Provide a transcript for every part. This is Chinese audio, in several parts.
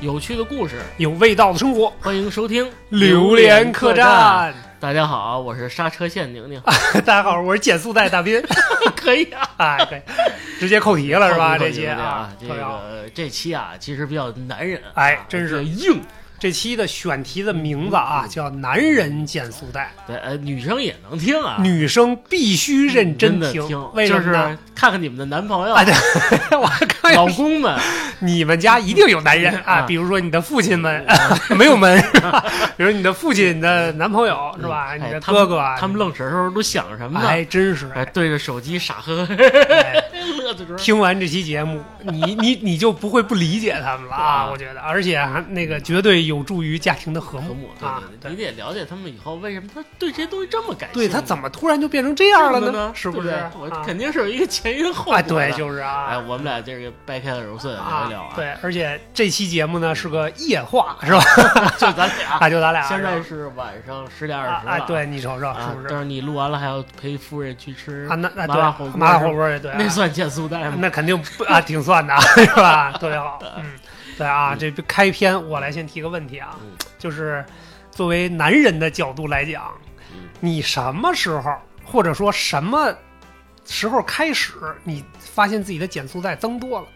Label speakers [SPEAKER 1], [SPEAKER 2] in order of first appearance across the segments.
[SPEAKER 1] 有趣的故事，
[SPEAKER 2] 有味道的生活，
[SPEAKER 1] 欢迎收听《
[SPEAKER 2] 榴莲客
[SPEAKER 1] 栈》。大家好，我是刹车线宁宁，
[SPEAKER 2] 大家好，我是减速带大斌。
[SPEAKER 1] 可以啊，
[SPEAKER 2] 哎，对，直接扣题了是吧？这期
[SPEAKER 1] 啊，这个这期啊，其实比较男人啊，
[SPEAKER 2] 哎真是
[SPEAKER 1] 硬。
[SPEAKER 2] 这期的选题的名字啊，叫“男人减速带
[SPEAKER 1] 对，呃，女生也能听”，啊，
[SPEAKER 2] 女生必须认
[SPEAKER 1] 真的
[SPEAKER 2] 听。为什
[SPEAKER 1] 就
[SPEAKER 2] 么呢？
[SPEAKER 1] 是看看你们的男朋友、
[SPEAKER 2] 哎，对，我看
[SPEAKER 1] 老公们，
[SPEAKER 2] 你们家一定有男人啊，
[SPEAKER 1] 啊
[SPEAKER 2] 比如说你的父亲们 没有门是吧？比如你的父亲、你的男朋友是吧？你的哥哥啊，
[SPEAKER 1] 他们愣神的时候都想什么呢？
[SPEAKER 2] 哎，真是
[SPEAKER 1] 哎，对着手机傻呵呵，
[SPEAKER 2] 听完这期节目，你你你就不会不理解他们了啊！
[SPEAKER 1] 啊
[SPEAKER 2] 我觉得，而且还那个绝对有助于家庭的和睦，
[SPEAKER 1] 对
[SPEAKER 2] 啊！
[SPEAKER 1] 你得了解他们以后为什么他对这些东西这么感兴趣。
[SPEAKER 2] 对他怎么突然就变成这样了
[SPEAKER 1] 呢？
[SPEAKER 2] 是不是？
[SPEAKER 1] 我
[SPEAKER 2] 啊
[SPEAKER 1] 肯定是有一个前因后果。
[SPEAKER 2] 对，就是啊
[SPEAKER 1] 哎，
[SPEAKER 2] 啊。
[SPEAKER 1] 我们俩这个掰开了揉碎了聊一聊啊。，
[SPEAKER 2] 对，而且这期节目呢是个夜话，是吧？
[SPEAKER 1] 就咱俩。
[SPEAKER 2] 啊，就咱俩
[SPEAKER 1] 现在
[SPEAKER 2] 是
[SPEAKER 1] 是晚上十点二十了。
[SPEAKER 2] 哎，对你瞅瞅，
[SPEAKER 1] 啊
[SPEAKER 2] 是不，是？
[SPEAKER 1] 但是你录完了还要陪夫人去吃
[SPEAKER 2] 啊，那那
[SPEAKER 1] 麻辣火锅
[SPEAKER 2] 对麻辣火锅也对，
[SPEAKER 1] 那算减速带吗？
[SPEAKER 2] 那肯定不啊，挺算的，是吧？特别好，嗯，对啊，这开篇我来先提个问题啊，
[SPEAKER 1] 嗯
[SPEAKER 2] 就是作为男人的角度来讲，
[SPEAKER 1] 嗯
[SPEAKER 2] 你什么时候或者说什么时候开始，你发现自己的减速带增多了？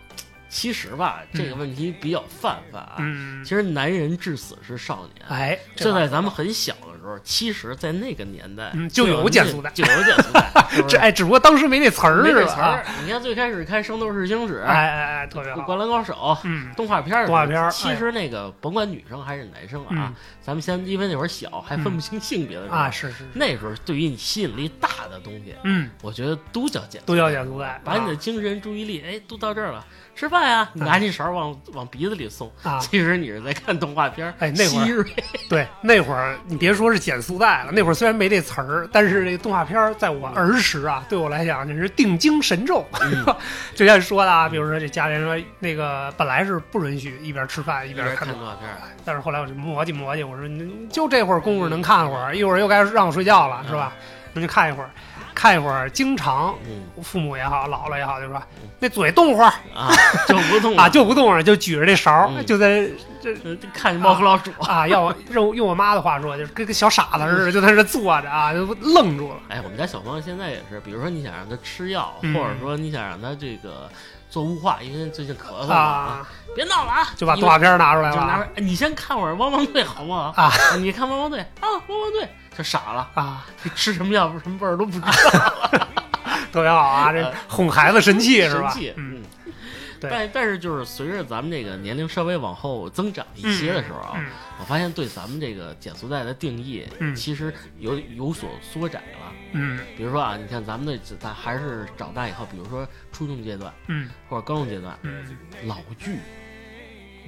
[SPEAKER 1] 其实吧，这个问题比较泛泛啊。
[SPEAKER 2] 嗯，
[SPEAKER 1] 其实男人至死是少年。
[SPEAKER 2] 哎，这
[SPEAKER 1] 就在咱们很小的时候，其实，在那个年代，
[SPEAKER 2] 嗯就有减速带
[SPEAKER 1] 就有减速带，
[SPEAKER 2] 这哎，只不过当时没那词儿
[SPEAKER 1] 没
[SPEAKER 2] 是吧？
[SPEAKER 1] 词儿。你看最开始看《圣斗士星矢》
[SPEAKER 2] 哎哎哎，特别好，
[SPEAKER 1] 灌篮高手》
[SPEAKER 2] 嗯。
[SPEAKER 1] 动画片儿
[SPEAKER 2] 动画片儿
[SPEAKER 1] 其实那个甭管女生还是男生啊
[SPEAKER 2] 嗯，
[SPEAKER 1] 咱们先因为那会儿小，还分不清性别的时候
[SPEAKER 2] 啊，，是是，是。
[SPEAKER 1] 那时候对于你吸引力大的东西，
[SPEAKER 2] 嗯，
[SPEAKER 1] 我觉得都叫减，
[SPEAKER 2] 都叫减速带，
[SPEAKER 1] 把你的精神注意力，哎，都到这儿了，吃饭呀，你拿起勺往往鼻子里送，
[SPEAKER 2] 啊。
[SPEAKER 1] 其实你是在看动画片儿，
[SPEAKER 2] 哎那会儿，对，那会儿你别说是减速带了，那会儿虽然没这词儿，但是这动画片儿在我儿时啊，对我来讲那是定睛神咒。
[SPEAKER 1] 嗯
[SPEAKER 2] 就像说的啊，比如说这家里人说那个本来是不允许一边吃饭一
[SPEAKER 1] 一边
[SPEAKER 2] 边看动画，
[SPEAKER 1] 看动画片儿，
[SPEAKER 2] 但是后来我就磨叽磨叽，我说你就这会儿功夫能看会儿，一会儿又该让我睡觉了，是吧？那就看一会儿，看一会儿，经常
[SPEAKER 1] 嗯。
[SPEAKER 2] 父母也好，姥姥也好，就说
[SPEAKER 1] 嗯
[SPEAKER 2] 那嘴动会儿
[SPEAKER 1] 啊，就不动
[SPEAKER 2] 啊，就不动了，就举着这勺就在
[SPEAKER 1] 这看猫和老鼠。
[SPEAKER 2] 啊，要我用用我妈的话说，就是跟个小傻子似的，就在这坐着啊，就愣住了。
[SPEAKER 1] 哎，我们家小朋友现在也是，比如说你想让他吃药，
[SPEAKER 2] 嗯。
[SPEAKER 1] 或者说你想让他这个做雾化，因为最近咳嗽嘛。
[SPEAKER 2] 啊，
[SPEAKER 1] 别闹了啊，
[SPEAKER 2] 就把动画片拿出来
[SPEAKER 1] 就拿出
[SPEAKER 2] 了
[SPEAKER 1] 来，哎你先看会儿汪汪队好不好？
[SPEAKER 2] 啊。
[SPEAKER 1] 你看汪汪队啊，汪汪队就傻了，
[SPEAKER 2] 啊，
[SPEAKER 1] 你吃什么药什么味儿都不知道，
[SPEAKER 2] 特别好啊，这哄孩子神器是吧？嗯，
[SPEAKER 1] 但但是就是随着咱们这个年龄稍微往后增长一些的时候啊，
[SPEAKER 2] 嗯。
[SPEAKER 1] 我发现对咱们这个减速带的定义，
[SPEAKER 2] 嗯。
[SPEAKER 1] 其实有有所缩窄了。
[SPEAKER 2] 嗯
[SPEAKER 1] 比如说啊，你看咱们的咱还是长大以后，比如说初中阶段
[SPEAKER 2] 嗯
[SPEAKER 1] 或者高中阶段，
[SPEAKER 2] 嗯
[SPEAKER 1] 老剧，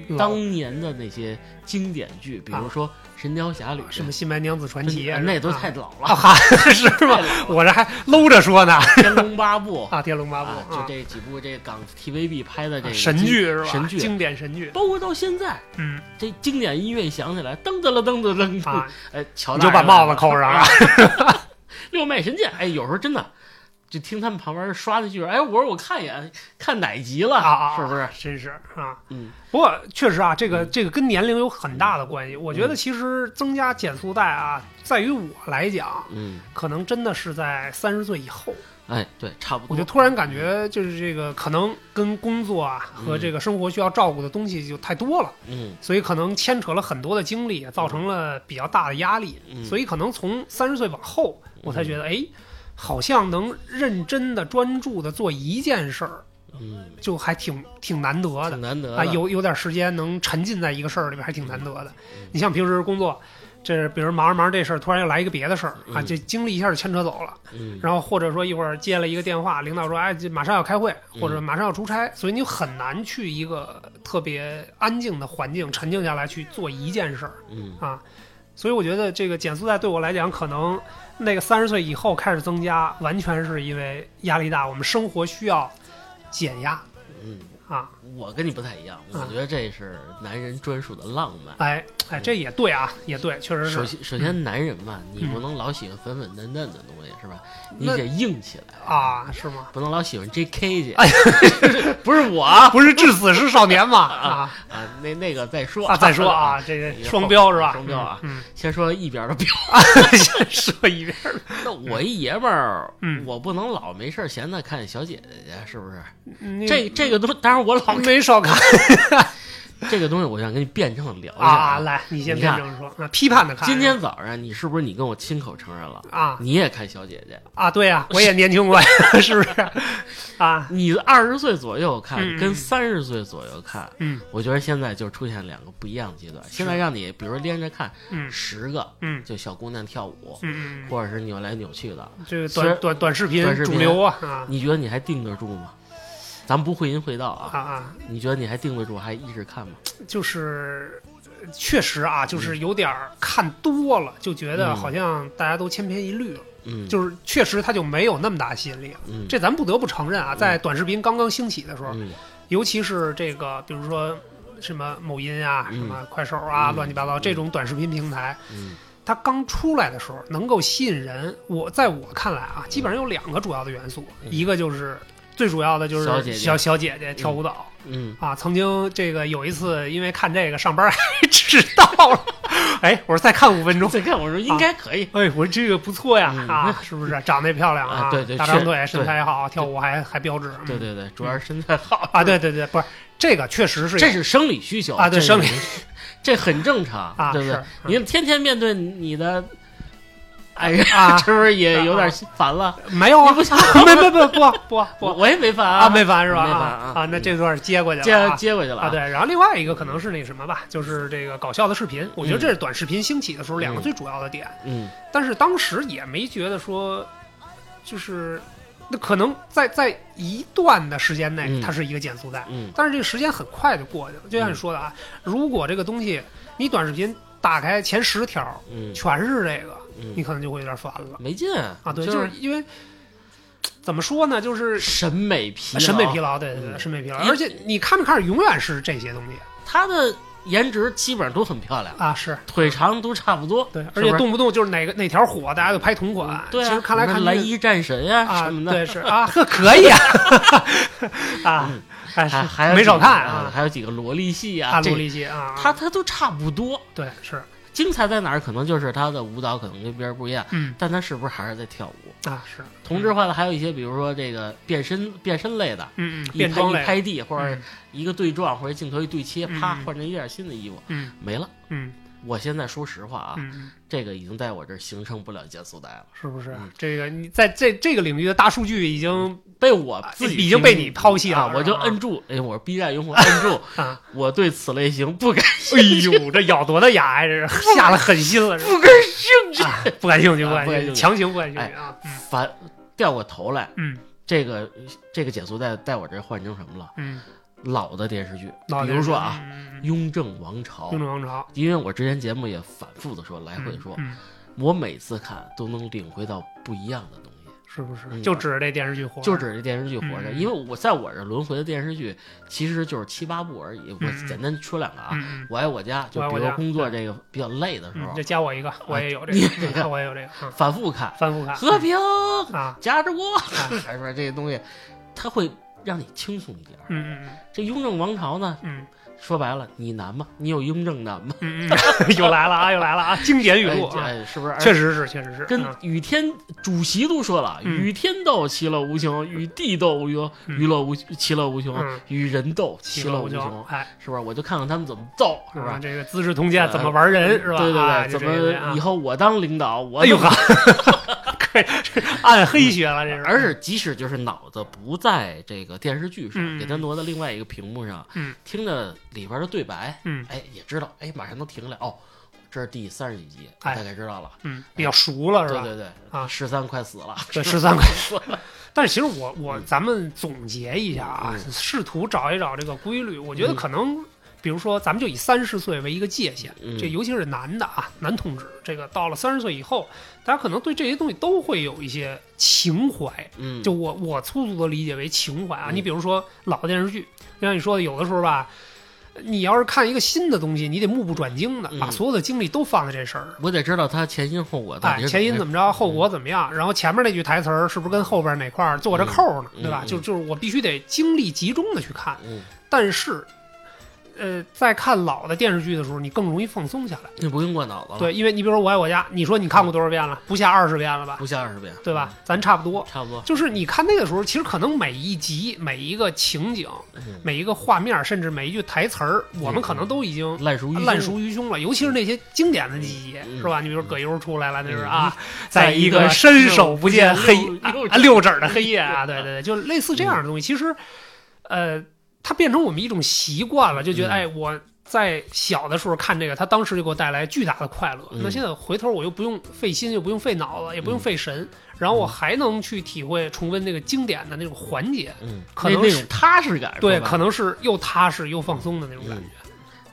[SPEAKER 2] 嗯，
[SPEAKER 1] 当年的那些经典剧，比如说《神雕侠侣》
[SPEAKER 2] 什么《新白娘子传奇》
[SPEAKER 1] 啊那都太老
[SPEAKER 2] 啊
[SPEAKER 1] 了，
[SPEAKER 2] 哈是吗？我这还搂着说呢《
[SPEAKER 1] 天龙八部》
[SPEAKER 2] 啊，《天龙八部
[SPEAKER 1] 啊》就这几部这港 TVB 拍的这个
[SPEAKER 2] 神剧是吧？
[SPEAKER 1] 神剧
[SPEAKER 2] 经典神剧，
[SPEAKER 1] 包括到现在，
[SPEAKER 2] 嗯
[SPEAKER 1] 这经典音乐一响起来，噔噔了噔噔噔，
[SPEAKER 2] 啊，
[SPEAKER 1] 哎，乔
[SPEAKER 2] 你就把帽子扣上啊，
[SPEAKER 1] 六脉神剑，哎，有时候真的就听他们旁边刷那句，哎，我说我看一眼，看哪集了，
[SPEAKER 2] 啊啊，
[SPEAKER 1] 是不是？
[SPEAKER 2] 真是啊。
[SPEAKER 1] 嗯
[SPEAKER 2] 不过确实啊，这个这个跟年龄有很大的关系。我觉得
[SPEAKER 1] 嗯
[SPEAKER 2] 其实增加减速带啊，在于我来讲，
[SPEAKER 1] 嗯，
[SPEAKER 2] 可能真的是在三十岁以后。
[SPEAKER 1] 哎，对，差不多。
[SPEAKER 2] 我就突然感觉，就是这个可能跟工作啊和
[SPEAKER 1] 嗯
[SPEAKER 2] 这个生活需要照顾的东西就太多了，
[SPEAKER 1] 嗯
[SPEAKER 2] 所以可能牵扯了很多的精力，造成了比较大的压力。
[SPEAKER 1] 嗯，
[SPEAKER 2] 所以可能从三十岁往后，我才觉得，哎，好像能认真的、专注的做一件事儿，
[SPEAKER 1] 嗯，
[SPEAKER 2] 就还挺挺难得的
[SPEAKER 1] 挺。难得
[SPEAKER 2] 啊，有有点时间能沉浸在一个事儿里边，还挺难得的
[SPEAKER 1] 嗯。
[SPEAKER 2] 你像平时工作，这比如忙着忙着这事儿，突然又来一个别的事儿啊，
[SPEAKER 1] 嗯
[SPEAKER 2] 这精力一下就牵扯走了。
[SPEAKER 1] 嗯，
[SPEAKER 2] 然后或者说一会儿接了一个电话，领导说，哎，这马上要开会，
[SPEAKER 1] 嗯
[SPEAKER 2] 或者马上要出差，所以你很难去一个特别安静的环境沉静下来去做一件事儿
[SPEAKER 1] 嗯
[SPEAKER 2] 啊。所以我觉得这个减速带对我来讲，可能那个三十岁以后开始增加，完全是因为压力大，我们生活需要减压
[SPEAKER 1] 嗯，
[SPEAKER 2] 啊。
[SPEAKER 1] 我跟你不太一样，我
[SPEAKER 2] 啊
[SPEAKER 1] 觉得这是男人专属的浪漫。
[SPEAKER 2] 哎哎，这也对啊，也对，确实是
[SPEAKER 1] 首先，首先，男人嘛，你
[SPEAKER 2] 嗯
[SPEAKER 1] 不能老喜欢粉粉嫩嫩的东西，是吧？你得硬起来，
[SPEAKER 2] 啊，是吗？
[SPEAKER 1] 不能老喜欢 J.K. 去。
[SPEAKER 2] 哎
[SPEAKER 1] 不是我啊
[SPEAKER 2] 不是至死是少年嘛？啊
[SPEAKER 1] 啊，那那个再说
[SPEAKER 2] 啊，再说啊，，这个双标是吧？
[SPEAKER 1] 双标啊
[SPEAKER 2] 嗯，
[SPEAKER 1] 先说一边的标。
[SPEAKER 2] 嗯先说一遍儿。
[SPEAKER 1] 那我一爷们儿，
[SPEAKER 2] 嗯
[SPEAKER 1] 我不能老没事闲的看小姐姐去，是不是？
[SPEAKER 2] 嗯
[SPEAKER 1] 这这个都，当然我老
[SPEAKER 2] 没少看
[SPEAKER 1] 这个东西，我想跟你辩证地聊一下
[SPEAKER 2] 啊！。来，你先
[SPEAKER 1] 看
[SPEAKER 2] 辩证说，啊批判的看。
[SPEAKER 1] 今天早上你是不是你跟我亲口承认了，
[SPEAKER 2] 啊
[SPEAKER 1] 你也看小姐姐？
[SPEAKER 2] 啊，对呀，我也年轻过，是不是？啊，
[SPEAKER 1] 你二十岁左右看跟三十岁左右看，
[SPEAKER 2] 嗯
[SPEAKER 1] 我觉得现在就出现两个不一样的阶段。现在让你比如说连着看
[SPEAKER 2] 嗯
[SPEAKER 1] 十个，
[SPEAKER 2] 嗯
[SPEAKER 1] 就小姑娘跳舞，
[SPEAKER 2] 嗯嗯，
[SPEAKER 1] 或者是扭来扭去的，
[SPEAKER 2] 这个短短短视频
[SPEAKER 1] 短视频
[SPEAKER 2] 主流啊啊
[SPEAKER 1] 你觉得你还定得住吗？咱不会淫会道啊，
[SPEAKER 2] 啊啊！
[SPEAKER 1] 你觉得你还定得住，还一直看吗？
[SPEAKER 2] 就是呃确实啊，就是有点儿看多了，就觉得
[SPEAKER 1] 嗯
[SPEAKER 2] 好像大家都千篇一律了，
[SPEAKER 1] 嗯，
[SPEAKER 2] 就是确实它就没有那么大吸引力了。
[SPEAKER 1] 嗯，
[SPEAKER 2] 这咱不得不承认啊，在短视频刚刚兴起的时候，
[SPEAKER 1] 嗯。
[SPEAKER 2] 尤其是这个，比如说什么某音啊、
[SPEAKER 1] 嗯。
[SPEAKER 2] 什么快手啊、
[SPEAKER 1] 嗯。
[SPEAKER 2] 乱七八糟这种短视频平台，
[SPEAKER 1] 嗯。
[SPEAKER 2] 它刚出来的时候能够吸引人，我在我看来啊，基本上有两个主要的元素，
[SPEAKER 1] 嗯。
[SPEAKER 2] 一个就是最主要的就是
[SPEAKER 1] 小姐姐
[SPEAKER 2] 小小姐姐跳舞蹈。
[SPEAKER 1] 嗯，
[SPEAKER 2] 啊，曾经这个有一次，因为看这个上班还 迟到了，哎，我说再看五分钟，
[SPEAKER 1] 再看我说应该可以，
[SPEAKER 2] 哎，我说这个不错呀，
[SPEAKER 1] 嗯
[SPEAKER 2] 啊，是不是长得也漂亮
[SPEAKER 1] 啊对对
[SPEAKER 2] 大长腿，身材也好，跳舞还还标致，嗯
[SPEAKER 1] 对对对，主要是身材好
[SPEAKER 2] 啊，对对对，不是这个确实是
[SPEAKER 1] 这是生理需求
[SPEAKER 2] 啊对生理
[SPEAKER 1] 是这很正常，
[SPEAKER 2] 啊
[SPEAKER 1] 对不对
[SPEAKER 2] 是？
[SPEAKER 1] 你天天面对你的爱人，
[SPEAKER 2] 啊
[SPEAKER 1] 是不是也有点烦了？
[SPEAKER 2] 没有啊
[SPEAKER 1] 你不想，
[SPEAKER 2] 没没没不不 不
[SPEAKER 1] 我也没烦
[SPEAKER 2] 啊，没烦是吧？
[SPEAKER 1] 没烦
[SPEAKER 2] 啊啊，那这段接过去了接。
[SPEAKER 1] 接过去了
[SPEAKER 2] 啊，对，然后另外一个可能是那什么吧，就是这个搞笑的视频，我觉得这是短视频兴起的时候两个
[SPEAKER 1] 嗯
[SPEAKER 2] 最主要的点。
[SPEAKER 1] 嗯
[SPEAKER 2] 但是当时也没觉得说，就是那可能在在一段的时间内，
[SPEAKER 1] 嗯
[SPEAKER 2] 它是一个减速带，
[SPEAKER 1] 嗯
[SPEAKER 2] 但是这个时间很快就过去了。就像你说的啊，如果这个东西你短视频打开前十条
[SPEAKER 1] 嗯
[SPEAKER 2] 全是这个，你
[SPEAKER 1] 嗯，
[SPEAKER 2] 可能就会有点烦了。
[SPEAKER 1] 没劲
[SPEAKER 2] 啊。对，
[SPEAKER 1] 就
[SPEAKER 2] 就是因为怎么说呢，就是
[SPEAKER 1] 审美疲劳。
[SPEAKER 2] 审美疲劳，对对对，
[SPEAKER 1] 嗯。
[SPEAKER 2] 审美疲劳。而且你看着看着，永远是这些东西。
[SPEAKER 1] 她的颜值基本上都很漂亮，
[SPEAKER 2] 啊，是。
[SPEAKER 1] 腿长都差不多，
[SPEAKER 2] 对，而且动不动就是哪个哪条火，大家就拍同款。
[SPEAKER 1] 对啊，
[SPEAKER 2] 其实看来看
[SPEAKER 1] 蓝衣战神呀
[SPEAKER 2] 啊，
[SPEAKER 1] 什么的，
[SPEAKER 2] 对，是啊，呵，可以啊，啊，还
[SPEAKER 1] 还
[SPEAKER 2] 是没
[SPEAKER 1] 还没
[SPEAKER 2] 少看
[SPEAKER 1] 啊，还有几个萝莉系
[SPEAKER 2] 啊，萝莉系啊，
[SPEAKER 1] 他他都差不多。
[SPEAKER 2] 对是，
[SPEAKER 1] 精彩在哪儿？可能就是他的舞蹈可能跟别人不一样，
[SPEAKER 2] 嗯
[SPEAKER 1] 但他是不是还是在跳舞？
[SPEAKER 2] 啊是，
[SPEAKER 1] 同质化的还有一些，比如说这个变身变身类的，
[SPEAKER 2] 嗯嗯，
[SPEAKER 1] 一拍一拍地，或者
[SPEAKER 2] 嗯
[SPEAKER 1] 一个对撞，或者镜头一对切，啪
[SPEAKER 2] 嗯
[SPEAKER 1] 换成一件新的衣服，
[SPEAKER 2] 嗯
[SPEAKER 1] 没了。
[SPEAKER 2] 嗯
[SPEAKER 1] 我现在说实话啊，
[SPEAKER 2] 嗯，
[SPEAKER 1] 这个已经在我这儿形成不了减速带了，
[SPEAKER 2] 是不是
[SPEAKER 1] 嗯？
[SPEAKER 2] 这个你在这这个领域的大数据已经
[SPEAKER 1] 被我自己
[SPEAKER 2] 已经被你抛弃了
[SPEAKER 1] 啊！我就摁住，哎，我是 B 站用户，摁住，
[SPEAKER 2] 啊，
[SPEAKER 1] 我对此类型不感兴趣
[SPEAKER 2] 哎呦，这咬多大牙呀？这是下了狠心了，是
[SPEAKER 1] 不感兴趣，
[SPEAKER 2] 啊不感兴趣，不感兴趣，强行不感兴趣
[SPEAKER 1] 哎
[SPEAKER 2] 啊！嗯
[SPEAKER 1] 反掉过头来，
[SPEAKER 2] 嗯
[SPEAKER 1] 这个这个减速带在我这儿换成什么了？
[SPEAKER 2] 嗯，
[SPEAKER 1] 老的电视剧，比如说啊，雍正王朝。
[SPEAKER 2] 雍》，正王朝，
[SPEAKER 1] 因为我之前节目也反复的说，来回地说，我每次看都能领会到不一样的东西，
[SPEAKER 2] 是不是？
[SPEAKER 1] 嗯。
[SPEAKER 2] 就指着这电视剧火，
[SPEAKER 1] 就指着这电视剧活着。
[SPEAKER 2] 嗯
[SPEAKER 1] 因为我在我这轮回的电视剧其实就是七八部而已，我
[SPEAKER 2] 嗯
[SPEAKER 1] 简单说两个啊。我爱我家，就比如工作这个比较累的时候，，
[SPEAKER 2] 嗯这加我一个，我也有这
[SPEAKER 1] 你
[SPEAKER 2] 个，嗯我也有这个，嗯。
[SPEAKER 1] 反复看，
[SPEAKER 2] 反复看，
[SPEAKER 1] 和平
[SPEAKER 2] 啊，
[SPEAKER 1] 夹着锅，
[SPEAKER 2] 啊。
[SPEAKER 1] 还说这些东西，他会让你轻松一点嗯。
[SPEAKER 2] 嗯嗯
[SPEAKER 1] 这雍正王朝呢，
[SPEAKER 2] 嗯
[SPEAKER 1] 说白了，你难吗？你有雍正难吗？
[SPEAKER 2] 嗯嗯，又来了啊，又来了啊，经典语录啊，
[SPEAKER 1] 是不是？
[SPEAKER 2] 确实是，确实是，
[SPEAKER 1] 跟
[SPEAKER 2] 嗯
[SPEAKER 1] 与天主席都说了，
[SPEAKER 2] 嗯
[SPEAKER 1] 与天斗其乐无穷，与地斗无忧，
[SPEAKER 2] 嗯
[SPEAKER 1] 娱乐无其乐无穷
[SPEAKER 2] 嗯，
[SPEAKER 1] 与人斗其乐
[SPEAKER 2] 无穷哎，
[SPEAKER 1] 是不是？我就看看他们怎么斗，是
[SPEAKER 2] 是吧？
[SPEAKER 1] 吧？
[SPEAKER 2] 这个《资治通鉴》怎么玩人是吧？
[SPEAKER 1] 对对
[SPEAKER 2] 啊
[SPEAKER 1] 对，怎么以后我当领导，我
[SPEAKER 2] 哎呦
[SPEAKER 1] 怎么
[SPEAKER 2] 呵，暗黑学了，这是，
[SPEAKER 1] 而是即使就是脑子不在这个电视剧上，
[SPEAKER 2] 嗯
[SPEAKER 1] 给他挪到另外一个屏幕上，
[SPEAKER 2] 嗯。
[SPEAKER 1] 听着里边的对白，
[SPEAKER 2] 嗯。
[SPEAKER 1] 哎，也知道，哎，马上能停了，哦，这是第三十几集，
[SPEAKER 2] 哎
[SPEAKER 1] 大概知道了，
[SPEAKER 2] 嗯，比较熟了是吧？
[SPEAKER 1] 对对对，
[SPEAKER 2] 啊。
[SPEAKER 1] 十三快死了，
[SPEAKER 2] 对，十三快 死了。但是其实我我咱们总结一下啊，
[SPEAKER 1] 嗯。
[SPEAKER 2] 试图找一找这个规律，我觉得
[SPEAKER 1] 嗯。
[SPEAKER 2] 可能比如说咱们就以三十岁为一个界限，
[SPEAKER 1] 嗯。
[SPEAKER 2] 这尤其是男的啊，男同志，这个到了三十岁以后，大家可能对这些东西都会有一些情怀。
[SPEAKER 1] 嗯，
[SPEAKER 2] 就我我粗俗的理解为情怀啊，
[SPEAKER 1] 嗯
[SPEAKER 2] 你比如说老的电视剧，就像你说的，有的时候吧，你要是看一个新的东西，你得目不转睛的，
[SPEAKER 1] 嗯
[SPEAKER 2] 把所有的精力都放在这事儿上。
[SPEAKER 1] 我得知道它前因后果
[SPEAKER 2] 哎，前因怎
[SPEAKER 1] 么
[SPEAKER 2] 么着，后果怎么样？然后前面那句台词儿是不是跟后边哪块儿做着扣呢？对吧？就就是我必须得精力集中的去看。
[SPEAKER 1] 嗯，
[SPEAKER 2] 但是，呃，在看老的电视剧的时候，你更容易放松下来。
[SPEAKER 1] 你不用过脑子了，，
[SPEAKER 2] 对，因为你比如说《我爱我家》，你说你看过多少遍了？不下二十遍了吧？
[SPEAKER 1] 不下二十遍，
[SPEAKER 2] 对吧？咱差不多。
[SPEAKER 1] 差不多，
[SPEAKER 2] 就是你看那个时候，其实可能每一集、每一个情景、
[SPEAKER 1] 嗯，
[SPEAKER 2] 每一个画面，甚至每一句台词儿，我们可能都已经
[SPEAKER 1] 烂熟于
[SPEAKER 2] 烂熟于胸了。尤其是那些经典的记忆，
[SPEAKER 1] 嗯
[SPEAKER 2] 是吧？你比如说葛优出来了，那是
[SPEAKER 1] 嗯
[SPEAKER 2] 啊，
[SPEAKER 1] 在
[SPEAKER 2] 在一
[SPEAKER 1] 一个
[SPEAKER 2] 个伸手不见黑啊
[SPEAKER 1] 六
[SPEAKER 2] 指的黑夜啊，对对对，就类似这样的东西。其实，呃，它变成我们一种习惯了，就觉得
[SPEAKER 1] 嗯
[SPEAKER 2] 哎，我在小的时候看这个，它当时就给我带来巨大的快乐。
[SPEAKER 1] 嗯
[SPEAKER 2] 那现在回头我又不用费心，又不用费脑子，也不用费神，然后我还能去体会重温那个经典的那种环节。
[SPEAKER 1] 嗯，
[SPEAKER 2] 可能是
[SPEAKER 1] 那那种踏实感，
[SPEAKER 2] 对，可能是又踏实又放松的那种感觉。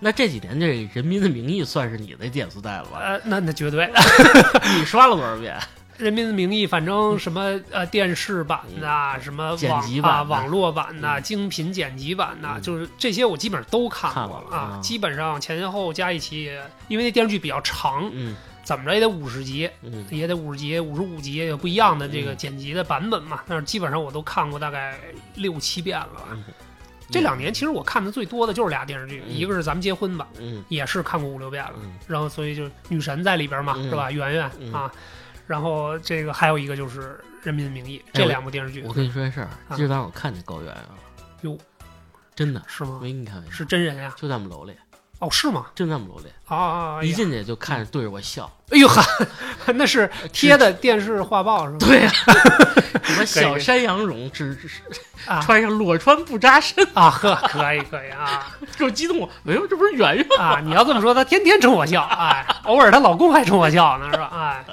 [SPEAKER 1] 那这几年这《人民的名义》算是你的减速带了吧？
[SPEAKER 2] 呃，那那绝对，
[SPEAKER 1] 你刷了多少遍？
[SPEAKER 2] 《人民的名义》，反正什么呃电视版呐、什么网啊、网络版呐、
[SPEAKER 1] 嗯。
[SPEAKER 2] 精品剪辑版呐，
[SPEAKER 1] 嗯。
[SPEAKER 2] 就是这些我基本上都看
[SPEAKER 1] 看
[SPEAKER 2] 过
[SPEAKER 1] 了啊
[SPEAKER 2] 基本上前前后后加一起也，因为那电视剧比较长，
[SPEAKER 1] 嗯。
[SPEAKER 2] 怎么着也得五十集，
[SPEAKER 1] 嗯。
[SPEAKER 2] 也得五十集、五十五集，有不一样的这个
[SPEAKER 1] 嗯
[SPEAKER 2] 剪辑的版本嘛。但是基本上我都看过大概六七遍了吧。
[SPEAKER 1] 嗯，
[SPEAKER 2] 这两年其实我看的最多的就是俩电视剧，
[SPEAKER 1] 嗯。
[SPEAKER 2] 一个是《咱们结婚吧》，
[SPEAKER 1] 嗯。
[SPEAKER 2] 也是看过五六遍了。
[SPEAKER 1] 嗯。
[SPEAKER 2] 然后所以就女神在里边嘛，
[SPEAKER 1] 嗯。
[SPEAKER 2] 是吧？圆圆、
[SPEAKER 1] 嗯。
[SPEAKER 2] 啊，然后这个还有一个就是《人民的名义》，
[SPEAKER 1] 哎
[SPEAKER 2] 这两部电视剧
[SPEAKER 1] 我跟你说件事儿，
[SPEAKER 2] 啊
[SPEAKER 1] 今儿早上我看见高圆圆了，
[SPEAKER 2] 哟，
[SPEAKER 1] 真的
[SPEAKER 2] 是吗？
[SPEAKER 1] 没跟你开玩笑，
[SPEAKER 2] 是真人呀？
[SPEAKER 1] 就在我们楼里，
[SPEAKER 2] 哦，是吗？
[SPEAKER 1] 就在我们楼里，
[SPEAKER 2] 啊啊！
[SPEAKER 1] 一进去就看着对着我笑，
[SPEAKER 2] 哎呦哈，那是贴的电视画报是吗？
[SPEAKER 1] 对呀，什么小山羊绒，只只是
[SPEAKER 2] 啊
[SPEAKER 1] 穿上裸穿不扎身，
[SPEAKER 2] 啊呵，可以可以啊
[SPEAKER 1] 给我激动了，哎呦，这不是圆圆吗？
[SPEAKER 2] 啊！你要这么说，她天天冲我笑，哎，偶尔她老公还冲我笑呢，是吧？哎，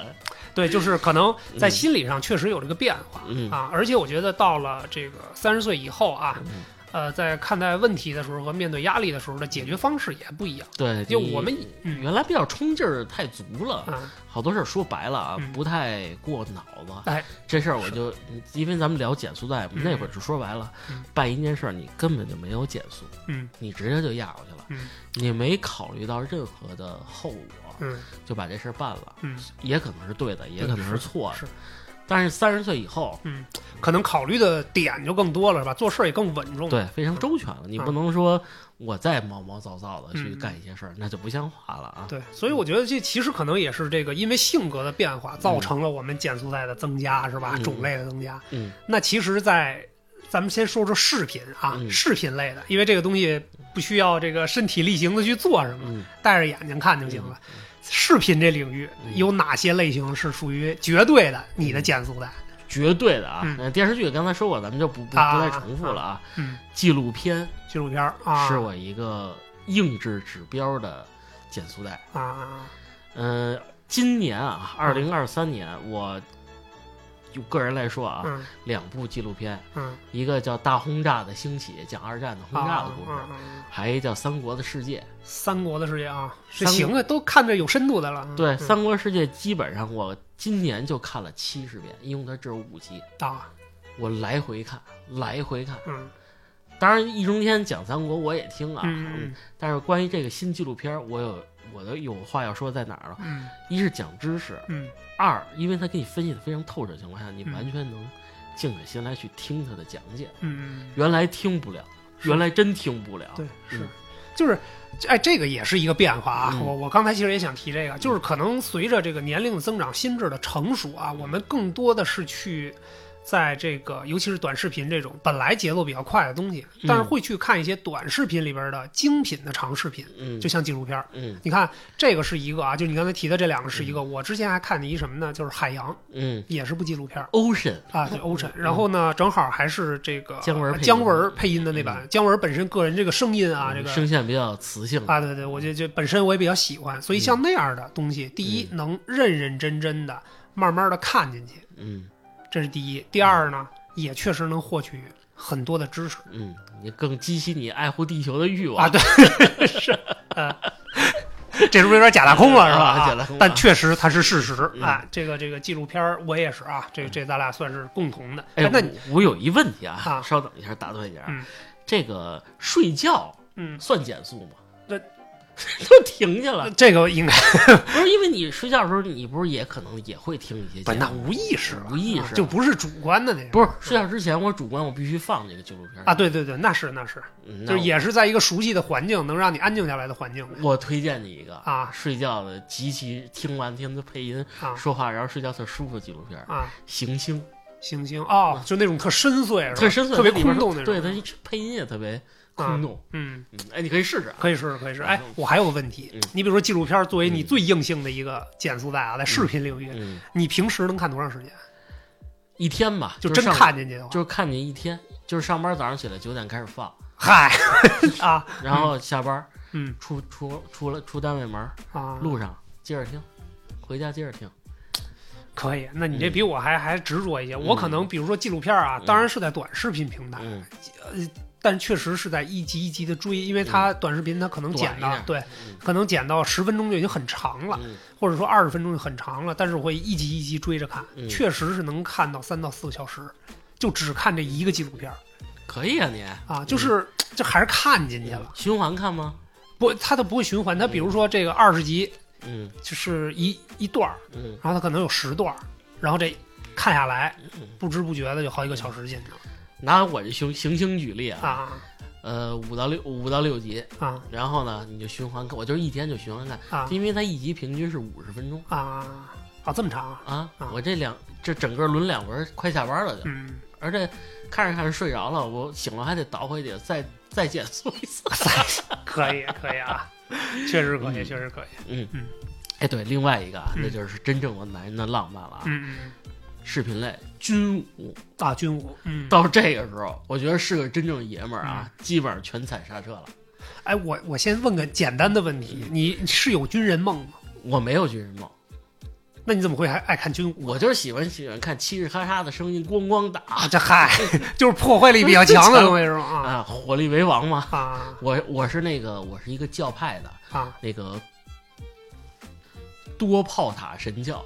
[SPEAKER 2] 对，就是可能在心理上确实有这个变化。
[SPEAKER 1] 嗯
[SPEAKER 2] 啊，而且我觉得到了这个三十岁以后啊，
[SPEAKER 1] 嗯
[SPEAKER 2] 呃，在看待问题的时候和面对压力的时候的解决方式也不一样。
[SPEAKER 1] 对，你
[SPEAKER 2] 就我们嗯
[SPEAKER 1] 原来比较冲劲儿太足了，
[SPEAKER 2] 啊，
[SPEAKER 1] 好多事儿说白了啊，
[SPEAKER 2] 嗯
[SPEAKER 1] 不太过脑子。
[SPEAKER 2] 哎，
[SPEAKER 1] 这事儿我就因为咱们聊减速带那会儿就说白了
[SPEAKER 2] 嗯，
[SPEAKER 1] 办一件事儿你根本就没有减速，
[SPEAKER 2] 嗯
[SPEAKER 1] 你直接就压过去了，
[SPEAKER 2] 嗯
[SPEAKER 1] 你没考虑到任何的后果，
[SPEAKER 2] 嗯
[SPEAKER 1] 就把这事儿办了，
[SPEAKER 2] 嗯
[SPEAKER 1] 也可能是对的，也可能
[SPEAKER 2] 是
[SPEAKER 1] 错的。
[SPEAKER 2] 是
[SPEAKER 1] 但是三十岁以后，
[SPEAKER 2] 嗯，可能考虑的点就更多了，是吧？做事儿也更稳重。
[SPEAKER 1] 对，非常周全了。你
[SPEAKER 2] 嗯
[SPEAKER 1] 不能说我再毛毛躁躁的去
[SPEAKER 2] 嗯
[SPEAKER 1] 干一些事儿，那就不像话了啊。
[SPEAKER 2] 对，所以我觉得这其实可能也是这个，因为性格的变化造成了我们减速带的增加，是吧？
[SPEAKER 1] 嗯
[SPEAKER 2] 种类的增加。
[SPEAKER 1] 嗯
[SPEAKER 2] 那其实，在咱们先说说视频啊，
[SPEAKER 1] 嗯
[SPEAKER 2] 视频类的，因为这个东西不需要这个身体力行的去做什么，
[SPEAKER 1] 嗯，
[SPEAKER 2] 戴着眼睛看就行了。视频这领域
[SPEAKER 1] 嗯
[SPEAKER 2] 有哪些类型是属于绝对的你的减速带？
[SPEAKER 1] 绝对的啊。电视剧刚才说过，咱们就不不再重复了啊。
[SPEAKER 2] 嗯，
[SPEAKER 1] 纪录片
[SPEAKER 2] 纪录片
[SPEAKER 1] 是我一个硬质指标的减速带。
[SPEAKER 2] 啊啊
[SPEAKER 1] 嗯，今年啊，二零二三年，我就个人来说啊，
[SPEAKER 2] 嗯
[SPEAKER 1] 两部纪录片，
[SPEAKER 2] 嗯，
[SPEAKER 1] 一个叫《大轰炸的兴起》，讲二战的轰炸的故事，还一个叫《三国的世界》。
[SPEAKER 2] 三国的世界啊，这行啊，都看着有深度的了。
[SPEAKER 1] 对，
[SPEAKER 2] 嗯
[SPEAKER 1] 三国世界》基本上我今年就看了七十遍，因为它只有五集，
[SPEAKER 2] 啊，
[SPEAKER 1] 我来回看，来回看。
[SPEAKER 2] 嗯
[SPEAKER 1] 当然，易中天讲三国我也听啊，
[SPEAKER 2] 嗯
[SPEAKER 1] 但是关于这个新纪录片，我有我的有话要说在哪儿了？
[SPEAKER 2] 嗯
[SPEAKER 1] 一是讲知识，
[SPEAKER 2] 嗯
[SPEAKER 1] 二因为他给你分析的非常透彻的情况下，你
[SPEAKER 2] 嗯
[SPEAKER 1] 完全能静下心来去听他的讲解。
[SPEAKER 2] 嗯，
[SPEAKER 1] 原来听不了，原来真听不了。
[SPEAKER 2] 对，是
[SPEAKER 1] 嗯，
[SPEAKER 2] 就是，哎，这个也是一个变化啊。
[SPEAKER 1] 嗯
[SPEAKER 2] 我我刚才其实也想提这个，就是可能随着这个年龄的增长、心智的成熟啊，我们更多的是去。在这个，尤其是短视频这种本来节奏比较快的东西，但是
[SPEAKER 1] 嗯
[SPEAKER 2] 会去看一些短视频里边的精品的长视频，
[SPEAKER 1] 嗯，
[SPEAKER 2] 就像纪录片儿。
[SPEAKER 1] 嗯
[SPEAKER 2] 你看这个是一个啊，就你刚才提的这两个是一个。我之前还看见一什么呢？就是海洋，
[SPEAKER 1] 嗯
[SPEAKER 2] 也是部纪录片儿
[SPEAKER 1] ，Ocean，
[SPEAKER 2] 啊，对 Ocean。然后呢，正好还是这个
[SPEAKER 1] 姜文
[SPEAKER 2] 姜文配音的那版。姜文本身个人这个声音啊，这个
[SPEAKER 1] 嗯声线比较磁性。
[SPEAKER 2] 啊，对对，我就就本身我也比较喜欢，所以像那样的东西，第一能认认真真的、慢慢的看进去，
[SPEAKER 1] 嗯
[SPEAKER 2] 这是第一。第二呢，也确实能获取很多的知识
[SPEAKER 1] 嗯，你更激起你爱护地球的欲望
[SPEAKER 2] 啊。对，是，呃，这是不是有点假大空了，是吧？
[SPEAKER 1] 啊假大空啊
[SPEAKER 2] 但确实它是事实
[SPEAKER 1] 嗯
[SPEAKER 2] 啊。这个这个纪录片儿我也是啊，这这咱俩算是共同的。
[SPEAKER 1] 哎，
[SPEAKER 2] 那你
[SPEAKER 1] 我我有一问题啊，
[SPEAKER 2] 啊
[SPEAKER 1] 稍等一下，打断一下，
[SPEAKER 2] 嗯
[SPEAKER 1] 这个睡觉
[SPEAKER 2] 嗯，
[SPEAKER 1] 算减速吗？
[SPEAKER 2] 那
[SPEAKER 1] 都停下了，
[SPEAKER 2] 这个应该
[SPEAKER 1] 不是因为你睡觉的时候，你不是也可能也会听一些
[SPEAKER 2] 不那？无意识吧，
[SPEAKER 1] 无意识
[SPEAKER 2] 啊就不是主观的那种。
[SPEAKER 1] 不是睡觉之前，我主观我必须放这个纪录片
[SPEAKER 2] 啊，，对对对，那是那是，
[SPEAKER 1] 嗯，那
[SPEAKER 2] 就是也是在一个熟悉的环境，能让你安静下来的环境
[SPEAKER 1] 我我推荐你一个
[SPEAKER 2] 啊
[SPEAKER 1] 睡觉的极其听完听的配音
[SPEAKER 2] 啊
[SPEAKER 1] 说话，然后睡觉特舒服的纪录片，《
[SPEAKER 2] 啊。
[SPEAKER 1] 行星》，
[SPEAKER 2] 行星哦，就那种特深邃，是吧
[SPEAKER 1] 特深邃，
[SPEAKER 2] 特别
[SPEAKER 1] 它里边
[SPEAKER 2] 空洞那种。
[SPEAKER 1] 对，它配音也特别空洞。
[SPEAKER 2] 嗯，
[SPEAKER 1] 嗯，哎，你可以试试。
[SPEAKER 2] 可以试试，可以试试。哎
[SPEAKER 1] 嗯，
[SPEAKER 2] 我还有个问题
[SPEAKER 1] 嗯，
[SPEAKER 2] 你比如说纪录片作为你
[SPEAKER 1] 嗯
[SPEAKER 2] 最硬性的一个减速带啊，在视频领域，
[SPEAKER 1] 嗯，
[SPEAKER 2] 你平时能看多长时间？
[SPEAKER 1] 一天吧，
[SPEAKER 2] 就真看进去的话，
[SPEAKER 1] 就是看你一天，就是上班早上起来九点开始放，
[SPEAKER 2] 嗨 啊，
[SPEAKER 1] 然后下班
[SPEAKER 2] 嗯
[SPEAKER 1] 出出出了出单位门，
[SPEAKER 2] 啊，
[SPEAKER 1] 路上接着听，回家接着听。
[SPEAKER 2] 可以。那你这
[SPEAKER 1] 嗯
[SPEAKER 2] 比我还还执着一些。我可能比如说纪录片啊，
[SPEAKER 1] 嗯
[SPEAKER 2] 当然是在短视频平台，
[SPEAKER 1] 嗯，
[SPEAKER 2] 但确实是在一集一集的追，因为它短视频它可能剪到对，
[SPEAKER 1] 嗯。
[SPEAKER 2] 可能剪到十分钟就已经很长了，
[SPEAKER 1] 嗯。
[SPEAKER 2] 或者说二十分钟就很长了，但是我会一集一集追着看，
[SPEAKER 1] 嗯。
[SPEAKER 2] 确实是能看到三到四个小时，就只看这一个纪录片儿。
[SPEAKER 1] 可以啊，你。
[SPEAKER 2] 啊，就是这还是看进去了，
[SPEAKER 1] 循环看吗？
[SPEAKER 2] 不，它都不会循环，它比如说这个二十集
[SPEAKER 1] 嗯。
[SPEAKER 2] 就是一一段儿，
[SPEAKER 1] 嗯。
[SPEAKER 2] 然后它可能有十段儿，然后这看下来
[SPEAKER 1] 嗯，
[SPEAKER 2] 不知不觉的就好几个小时进去了
[SPEAKER 1] 拿我这行行星举例啊，
[SPEAKER 2] 啊。
[SPEAKER 1] 呃，五到六五到六集，
[SPEAKER 2] 啊。
[SPEAKER 1] 然后呢，你就循环看，我就是一天就循环看，
[SPEAKER 2] 啊。
[SPEAKER 1] 因为它一集平均是五十分钟
[SPEAKER 2] 啊啊这么长啊，
[SPEAKER 1] 我这两这整个轮两轮快下班了就，
[SPEAKER 2] 嗯，
[SPEAKER 1] 而且看着看着睡着了，我醒了还得倒回去再再减速一次。
[SPEAKER 2] 可以可以啊，确实可以，
[SPEAKER 1] 嗯
[SPEAKER 2] 确实可以，
[SPEAKER 1] 嗯
[SPEAKER 2] 嗯，
[SPEAKER 1] 哎，对，另外一个啊，
[SPEAKER 2] 嗯。
[SPEAKER 1] 那就是真正的男人的浪漫了啊，
[SPEAKER 2] 嗯嗯
[SPEAKER 1] 视频类军武。
[SPEAKER 2] 啊军武，嗯，
[SPEAKER 1] 到这个时候，我觉得是个真正爷们儿啊，基本上全踩刹车了。
[SPEAKER 2] 哎，我我先问个简单的问题，你是有军人梦吗？
[SPEAKER 1] 我没有军人梦，
[SPEAKER 2] 那你怎么会还爱看军武？
[SPEAKER 1] 我就是喜欢喜欢看嘁哩咔嚓的声音，咣咣打
[SPEAKER 2] 啊，这嗨，就是破坏力比较强的东西是吗？啊
[SPEAKER 1] 啊，火力为王嘛。
[SPEAKER 2] 啊
[SPEAKER 1] 我我是那个我是一个教派的
[SPEAKER 2] 啊，
[SPEAKER 1] 那个多炮塔神教，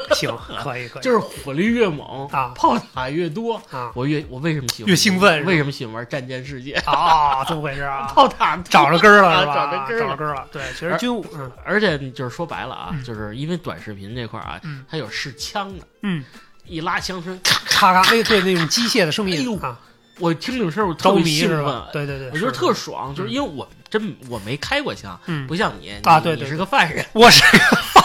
[SPEAKER 2] 行，可以可以，
[SPEAKER 1] 就是火力越猛
[SPEAKER 2] 啊
[SPEAKER 1] 炮塔越多，
[SPEAKER 2] 啊
[SPEAKER 1] 我越我为什么喜欢
[SPEAKER 2] 越兴奋
[SPEAKER 1] 为什么喜欢玩战舰世界？
[SPEAKER 2] 啊，怎么回事啊？
[SPEAKER 1] 炮塔
[SPEAKER 2] 找着根儿了是吧？
[SPEAKER 1] 啊找着根儿了
[SPEAKER 2] 找着根儿了。对，其实军武，嗯
[SPEAKER 1] 而且就是说白了啊，
[SPEAKER 2] 嗯
[SPEAKER 1] 就是因为短视频这块啊，
[SPEAKER 2] 嗯
[SPEAKER 1] 它有试枪的，
[SPEAKER 2] 嗯，
[SPEAKER 1] 一拉枪声，咔，
[SPEAKER 2] 咔咔，那对那种机械的声
[SPEAKER 1] 哎呦
[SPEAKER 2] 音啊，
[SPEAKER 1] 我听这种声我特
[SPEAKER 2] 着
[SPEAKER 1] 别兴奋
[SPEAKER 2] 迷是吧？，对对对，
[SPEAKER 1] 我觉得特爽，就是因为我真我没开过枪，
[SPEAKER 2] 嗯
[SPEAKER 1] 不像你
[SPEAKER 2] 啊对你
[SPEAKER 1] 是个犯人
[SPEAKER 2] 我是个犯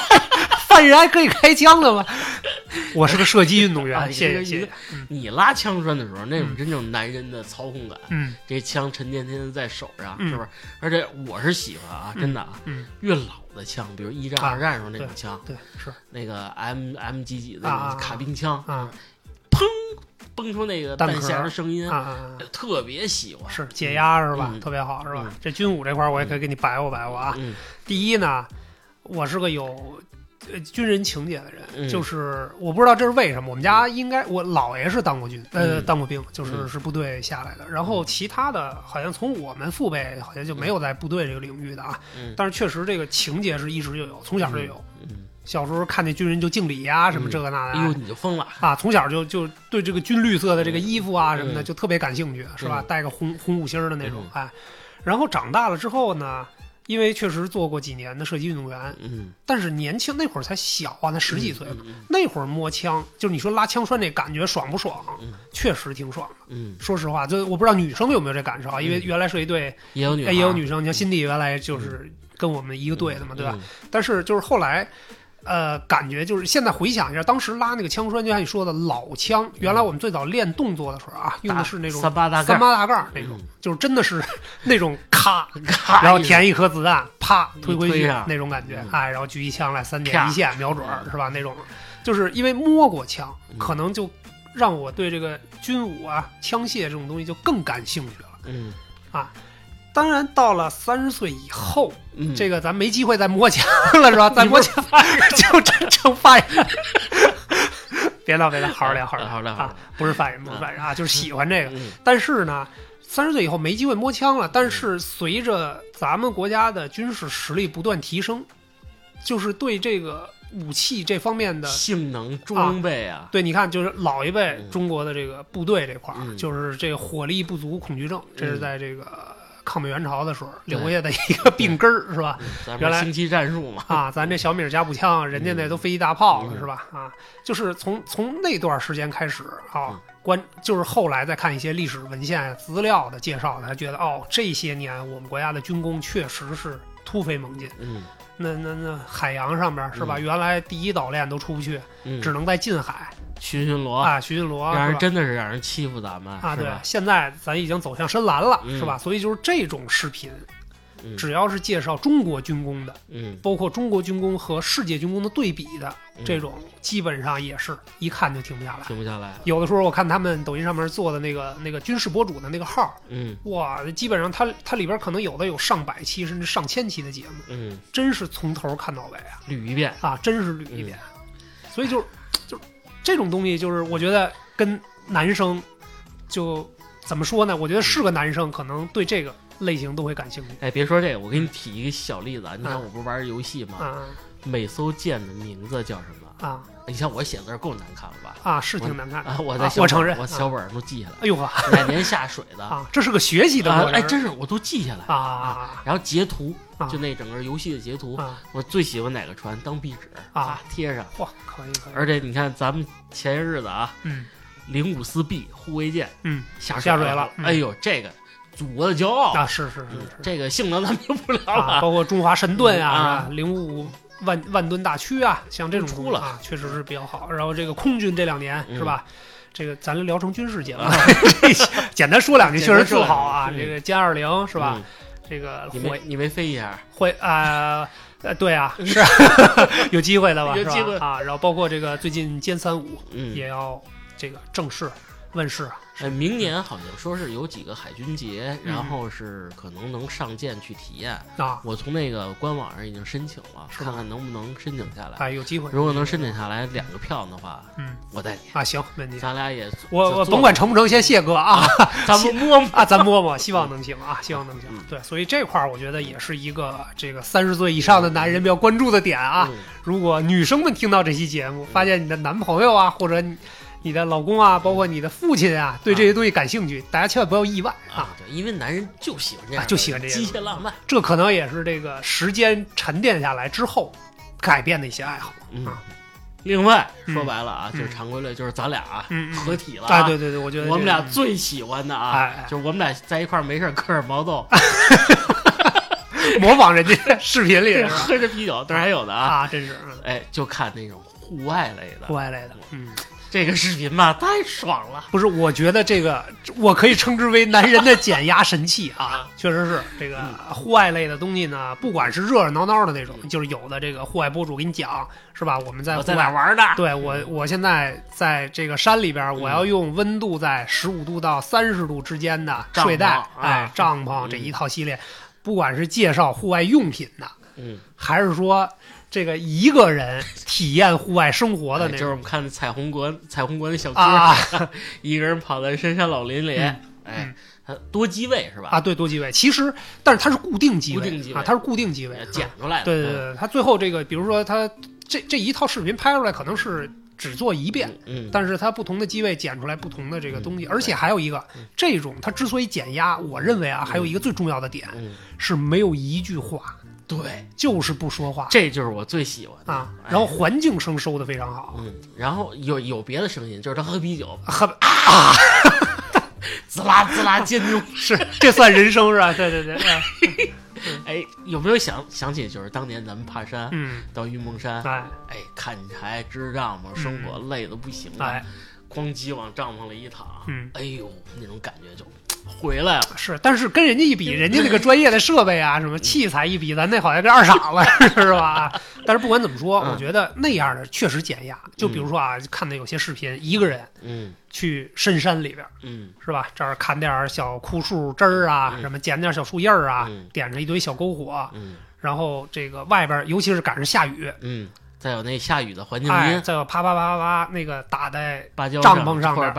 [SPEAKER 2] 犯人还可以开枪的吗？我是个射击运动
[SPEAKER 1] 啊
[SPEAKER 2] 员，谢谢谢谢。
[SPEAKER 1] 你拉枪栓的时候，那种
[SPEAKER 2] 嗯
[SPEAKER 1] 真正男人的操控感，
[SPEAKER 2] 嗯
[SPEAKER 1] 这枪沉甸甸的在手上，
[SPEAKER 2] 嗯
[SPEAKER 1] 是不是？而且我是喜欢啊，
[SPEAKER 2] 嗯
[SPEAKER 1] 真的啊，
[SPEAKER 2] 嗯，
[SPEAKER 1] 越老的枪，比如一战、
[SPEAKER 2] 啊
[SPEAKER 1] 二战时候那种枪，
[SPEAKER 2] 对是
[SPEAKER 1] 那个 M M 几几的卡宾枪，
[SPEAKER 2] 啊
[SPEAKER 1] 崩出那个
[SPEAKER 2] 弹
[SPEAKER 1] 匣的声音特别喜欢。
[SPEAKER 2] 是解压是吧？
[SPEAKER 1] 嗯
[SPEAKER 2] 特别好是吧
[SPEAKER 1] 嗯？
[SPEAKER 2] 这军武这块儿我也可以给你摆活摆活啊。
[SPEAKER 1] 嗯
[SPEAKER 2] 第一呢，我是个有呃军人情节的人，
[SPEAKER 1] 嗯
[SPEAKER 2] 就是我不知道这是为什么。我们家应该我姥爷是当过军，呃，
[SPEAKER 1] 嗯
[SPEAKER 2] 当过兵，就是
[SPEAKER 1] 嗯
[SPEAKER 2] 是部队下来的。然后其他的好像从我们父辈好像就没有在部队这个领域的啊。
[SPEAKER 1] 嗯
[SPEAKER 2] 但是确实这个情节是一直就有，从小就有。
[SPEAKER 1] 嗯，
[SPEAKER 2] 小时候看那军人就敬礼呀、什么
[SPEAKER 1] 嗯
[SPEAKER 2] 这个那的
[SPEAKER 1] 哎呦，
[SPEAKER 2] 啊。
[SPEAKER 1] 你就疯了。
[SPEAKER 2] 啊，从小就就对这个军绿色的这个衣服啊什么的
[SPEAKER 1] 嗯
[SPEAKER 2] 就特别感兴趣，是吧？
[SPEAKER 1] 嗯
[SPEAKER 2] 带个红红五星儿的那种
[SPEAKER 1] 嗯，
[SPEAKER 2] 哎。然后长大了之后呢，因为确实做过几年的射击运动员，
[SPEAKER 1] 嗯，
[SPEAKER 2] 但是年轻那会儿才小啊，才十几岁那会儿摸枪，就是你说拉枪栓那感觉爽不爽？
[SPEAKER 1] 嗯
[SPEAKER 2] 确实挺爽的。
[SPEAKER 1] 嗯，
[SPEAKER 2] 说实话，就我不知道女生有没有这感受啊，因为
[SPEAKER 1] 嗯
[SPEAKER 2] 原来射击队
[SPEAKER 1] 也有女孩，
[SPEAKER 2] 哎也有女生，你像辛迪原来就是跟我们一个队的嘛，对吧？
[SPEAKER 1] 嗯？
[SPEAKER 2] 但是就是后来。呃，感觉就是现在回想一下，当时拉那个枪栓，就像你说的老枪。原来我们最早练动作的时候啊，用的是那种
[SPEAKER 1] 三八大盖
[SPEAKER 2] 三八大盖儿那种，
[SPEAKER 1] 嗯。
[SPEAKER 2] 就是真的是那种咔，
[SPEAKER 1] 咔
[SPEAKER 2] 然后填一颗子弹，啪推回去那种感觉
[SPEAKER 1] 嗯，
[SPEAKER 2] 哎，然后举一枪来三点一线瞄准是吧？那种，就是因为摸过枪，
[SPEAKER 1] 嗯。
[SPEAKER 2] 可能就让我对这个军武啊、枪械这种东西就更感兴趣了。
[SPEAKER 1] 嗯
[SPEAKER 2] 当然，到了三十岁以后，
[SPEAKER 1] 嗯，
[SPEAKER 2] 这个咱没机会再摸枪了，是吧？再摸枪 就真成犯人。别闹别闹，好好聊好好
[SPEAKER 1] 好聊好聊
[SPEAKER 2] 啊，不是犯人不是犯人啊，就是喜欢这个。
[SPEAKER 1] 嗯。
[SPEAKER 2] 但是呢，三十岁以后没机会摸枪了。但是随着咱们国家的军事实力不断提升，就是对这个武器这方面的，
[SPEAKER 1] 性能装备啊，
[SPEAKER 2] 对，你看，就是老一辈
[SPEAKER 1] 嗯。
[SPEAKER 2] 中国的这个部队这块儿，
[SPEAKER 1] 嗯。
[SPEAKER 2] 就是这个火力不足恐惧症，这是
[SPEAKER 1] 嗯。
[SPEAKER 2] 在这个抗美援朝的时候留下的一个病根儿，是吧？原来
[SPEAKER 1] 们星际战术嘛，
[SPEAKER 2] 啊，咱这小米加步枪，人家那都飞机大炮了，
[SPEAKER 1] 嗯
[SPEAKER 2] 是吧？啊，就是从从那段时间开始啊
[SPEAKER 1] 嗯，
[SPEAKER 2] 关就是后来再看一些历史文献资料的介绍，才觉得哦，这些年我们国家的军工确实是突飞猛进。
[SPEAKER 1] 嗯
[SPEAKER 2] 那那那海洋上边是吧？
[SPEAKER 1] 嗯
[SPEAKER 2] 原来第一岛链都出不去，
[SPEAKER 1] 嗯，
[SPEAKER 2] 只能在近海
[SPEAKER 1] 巡巡逻，
[SPEAKER 2] 啊巡巡逻，
[SPEAKER 1] 让人？真的是让人欺负咱们
[SPEAKER 2] 啊，对，？现在咱已经走向深蓝了，
[SPEAKER 1] 嗯。
[SPEAKER 2] 是吧？所以就是这种视频，
[SPEAKER 1] 嗯。
[SPEAKER 2] 只要是介绍中国军工的，
[SPEAKER 1] 嗯。
[SPEAKER 2] 包括中国军工和世界军工的对比的
[SPEAKER 1] 嗯。
[SPEAKER 2] 这种，基本上也是一看就停不下来。
[SPEAKER 1] 停不下来，
[SPEAKER 2] 有的时候我看他们抖音上面做的那个那个军事博主的那个号，
[SPEAKER 1] 嗯。
[SPEAKER 2] 哇，基本上它它里边可能有的有上百期甚至上千期的节目，
[SPEAKER 1] 嗯，
[SPEAKER 2] 真是从头看到尾啊。
[SPEAKER 1] 捋一遍，
[SPEAKER 2] 啊，真是捋一遍。
[SPEAKER 1] 嗯。
[SPEAKER 2] 所以就是就是这种东西，就是我觉得跟男生就怎么说呢？我觉得是个男生，可能对这个类型都会感兴趣。
[SPEAKER 1] 哎，别说这个，我给你提一个小例子啊，你看
[SPEAKER 2] 嗯
[SPEAKER 1] 我不是玩游戏吗？
[SPEAKER 2] 啊
[SPEAKER 1] 每艘舰的名字叫什么？
[SPEAKER 2] 啊
[SPEAKER 1] 你像我写字儿够难看了吧？
[SPEAKER 2] 啊，是挺难看的
[SPEAKER 1] 啊，我在
[SPEAKER 2] 我承认
[SPEAKER 1] 我小本儿上都记下来，
[SPEAKER 2] 哎呦呵
[SPEAKER 1] 哪年下水的
[SPEAKER 2] 啊，这是个学习的过，程。
[SPEAKER 1] 啊哎，真是我都记下来
[SPEAKER 2] 啊啊
[SPEAKER 1] 然后截图
[SPEAKER 2] 啊，
[SPEAKER 1] 就那整个游戏的截图，
[SPEAKER 2] 啊
[SPEAKER 1] 我最喜欢哪个船当壁纸
[SPEAKER 2] 啊
[SPEAKER 1] 贴上。
[SPEAKER 2] 哇，可以可以，
[SPEAKER 1] 而且你看，咱们前些日子啊，
[SPEAKER 2] 嗯
[SPEAKER 1] 零五四 B 护卫舰
[SPEAKER 2] 嗯
[SPEAKER 1] 下
[SPEAKER 2] 下水了嗯
[SPEAKER 1] 哎呦，这个祖国的骄傲，
[SPEAKER 2] 啊，是是是
[SPEAKER 1] 这个性能咱们就不聊
[SPEAKER 2] 啊，
[SPEAKER 1] 了。
[SPEAKER 2] 包括中华神盾啊？零五五万万吨大驱啊，像这种
[SPEAKER 1] 出了
[SPEAKER 2] 啊，确实是比较好。然后这个空军这两年
[SPEAKER 1] 嗯
[SPEAKER 2] 是吧？这个咱聊成军事节目
[SPEAKER 1] 啊，
[SPEAKER 2] 简单说两句，确实特好啊。这个歼二零是吧？
[SPEAKER 1] 嗯？
[SPEAKER 2] 这个会
[SPEAKER 1] 你没你没飞一下？
[SPEAKER 2] 会啊。呃，对啊，是 有机会的吧？是吧
[SPEAKER 1] 有机会
[SPEAKER 2] 啊。然后包括这个最近歼三五
[SPEAKER 1] 嗯，
[SPEAKER 2] 也要这个正式问世啊。
[SPEAKER 1] 哎，明年好像说是有几个海军节，
[SPEAKER 2] 嗯
[SPEAKER 1] 然后是可能能上舰去体验。
[SPEAKER 2] 啊，
[SPEAKER 1] 我从那个官网上已经申请了，看看能不能申请下来。
[SPEAKER 2] 哎，有机会。
[SPEAKER 1] 如果能申请下来两个票的话，
[SPEAKER 2] 嗯
[SPEAKER 1] 我带你，
[SPEAKER 2] 啊，行，没问题。
[SPEAKER 1] 咱俩也
[SPEAKER 2] 我我甭管成不成，先谢哥啊。
[SPEAKER 1] 咱们摸摸。
[SPEAKER 2] 啊，咱摸摸，希望能行啊，希望能行
[SPEAKER 1] 嗯。
[SPEAKER 2] 对，所以这块儿我觉得也是一个这个三十岁以上的男人比较关注的点啊。
[SPEAKER 1] 嗯
[SPEAKER 2] 如果女生们听到这期节目，发现你的男朋友啊，或者你你的老公啊，包括你的父亲啊，对这些东西感兴趣，大家千万不要意外啊。
[SPEAKER 1] 因为男人就喜欢这样，
[SPEAKER 2] 啊就喜欢这样
[SPEAKER 1] 机械浪漫。
[SPEAKER 2] 这可能也是这个时间沉淀下来之后改变的一些爱好。
[SPEAKER 1] 嗯
[SPEAKER 2] 啊，
[SPEAKER 1] 另外
[SPEAKER 2] 嗯
[SPEAKER 1] 说白了啊，
[SPEAKER 2] 嗯
[SPEAKER 1] 就是常规类，就是咱俩啊合体了
[SPEAKER 2] 啊，对对对，我觉得
[SPEAKER 1] 我们俩最喜欢的啊就是我们俩在一块儿没事儿嗑着毛豆，
[SPEAKER 2] 模仿人家视频里是？
[SPEAKER 1] 喝着啤酒，这儿还有的啊。
[SPEAKER 2] 啊，真是嗯
[SPEAKER 1] 哎，就看那种户外类的
[SPEAKER 2] 户外类的，嗯。
[SPEAKER 1] 这个视频吧，太爽了。
[SPEAKER 2] 不是，我觉得这个我可以称之为男人的减压神器啊，确实是这个户外类的东西呢，不管是热热闹闹的那种，就是有的这个户外博主给你讲，是吧？我们在
[SPEAKER 1] 在
[SPEAKER 2] 户外
[SPEAKER 1] 玩的？
[SPEAKER 2] 对我，我现在在这个山里边，我要用温度在十五度到三十度之间的睡袋，
[SPEAKER 1] 啊
[SPEAKER 2] 哎，帐篷
[SPEAKER 1] 嗯
[SPEAKER 2] 这一套系列，不管是介绍户外用品的，
[SPEAKER 1] 嗯，
[SPEAKER 2] 还是说这个一个人体验户外生活的
[SPEAKER 1] 哎
[SPEAKER 2] 那种。
[SPEAKER 1] 就是我们看彩虹国，彩虹国那小哥，
[SPEAKER 2] 啊
[SPEAKER 1] 一个人跑在深山老林里，
[SPEAKER 2] 嗯
[SPEAKER 1] 哎，他多机位是吧？
[SPEAKER 2] 啊，对，多机位，其实但是它是固定机位，啊，它是固定机位，
[SPEAKER 1] 剪出来的。
[SPEAKER 2] 对对对，它最后这个，比如说它这这一套视频拍出来可能是只做一遍，
[SPEAKER 1] 嗯，嗯，
[SPEAKER 2] 但是它不同的机位剪出来不同的这个东西，
[SPEAKER 1] 嗯
[SPEAKER 2] 而且还有一个
[SPEAKER 1] 嗯，
[SPEAKER 2] 这种它之所以减压，我认为啊，还有一个最重要的点
[SPEAKER 1] 嗯，
[SPEAKER 2] 是没有一句话，
[SPEAKER 1] 对，
[SPEAKER 2] 就是不说话
[SPEAKER 1] 这就是我最喜欢的
[SPEAKER 2] 啊，
[SPEAKER 1] 哎
[SPEAKER 2] 然后环境声收的非常好，
[SPEAKER 1] 嗯，然后有有别的声音，就是他喝啤酒，
[SPEAKER 2] 喝啊，
[SPEAKER 1] 滋啦滋啦尖叫。
[SPEAKER 2] 是这算人生是吧？对对对，哎
[SPEAKER 1] 哎，有没有想想起就是当年咱们爬山
[SPEAKER 2] 嗯，
[SPEAKER 1] 到云梦山，
[SPEAKER 2] 哎
[SPEAKER 1] 哎，看柴支帐篷，生活累的不行了
[SPEAKER 2] 哎，，
[SPEAKER 1] 咣叽往帐篷里一躺，
[SPEAKER 2] 嗯。
[SPEAKER 1] 哎呦，那种感觉就回来了。
[SPEAKER 2] 是，但是跟人家一比，人家那个专业的设备啊，什么器材一比，咱那好像跟二傻子 是吧？但是不管怎么说，
[SPEAKER 1] 嗯。
[SPEAKER 2] 我觉得那样的确实减压。就比如说啊，看的有些视频，一个人
[SPEAKER 1] 嗯。
[SPEAKER 2] 去深山里边，
[SPEAKER 1] 嗯。
[SPEAKER 2] 是吧？这儿砍点小枯树枝儿啊，
[SPEAKER 1] 嗯。
[SPEAKER 2] 什么捡点小树叶儿啊，
[SPEAKER 1] 嗯。
[SPEAKER 2] 点上一堆小篝火，
[SPEAKER 1] 嗯。
[SPEAKER 2] 然后这个外边，尤其是赶上下雨，
[SPEAKER 1] 嗯再有那下雨的环境
[SPEAKER 2] 哎，
[SPEAKER 1] 音，
[SPEAKER 2] 再有啪啪啪啪啪那个打在
[SPEAKER 1] 芭蕉
[SPEAKER 2] 帐篷上
[SPEAKER 1] 或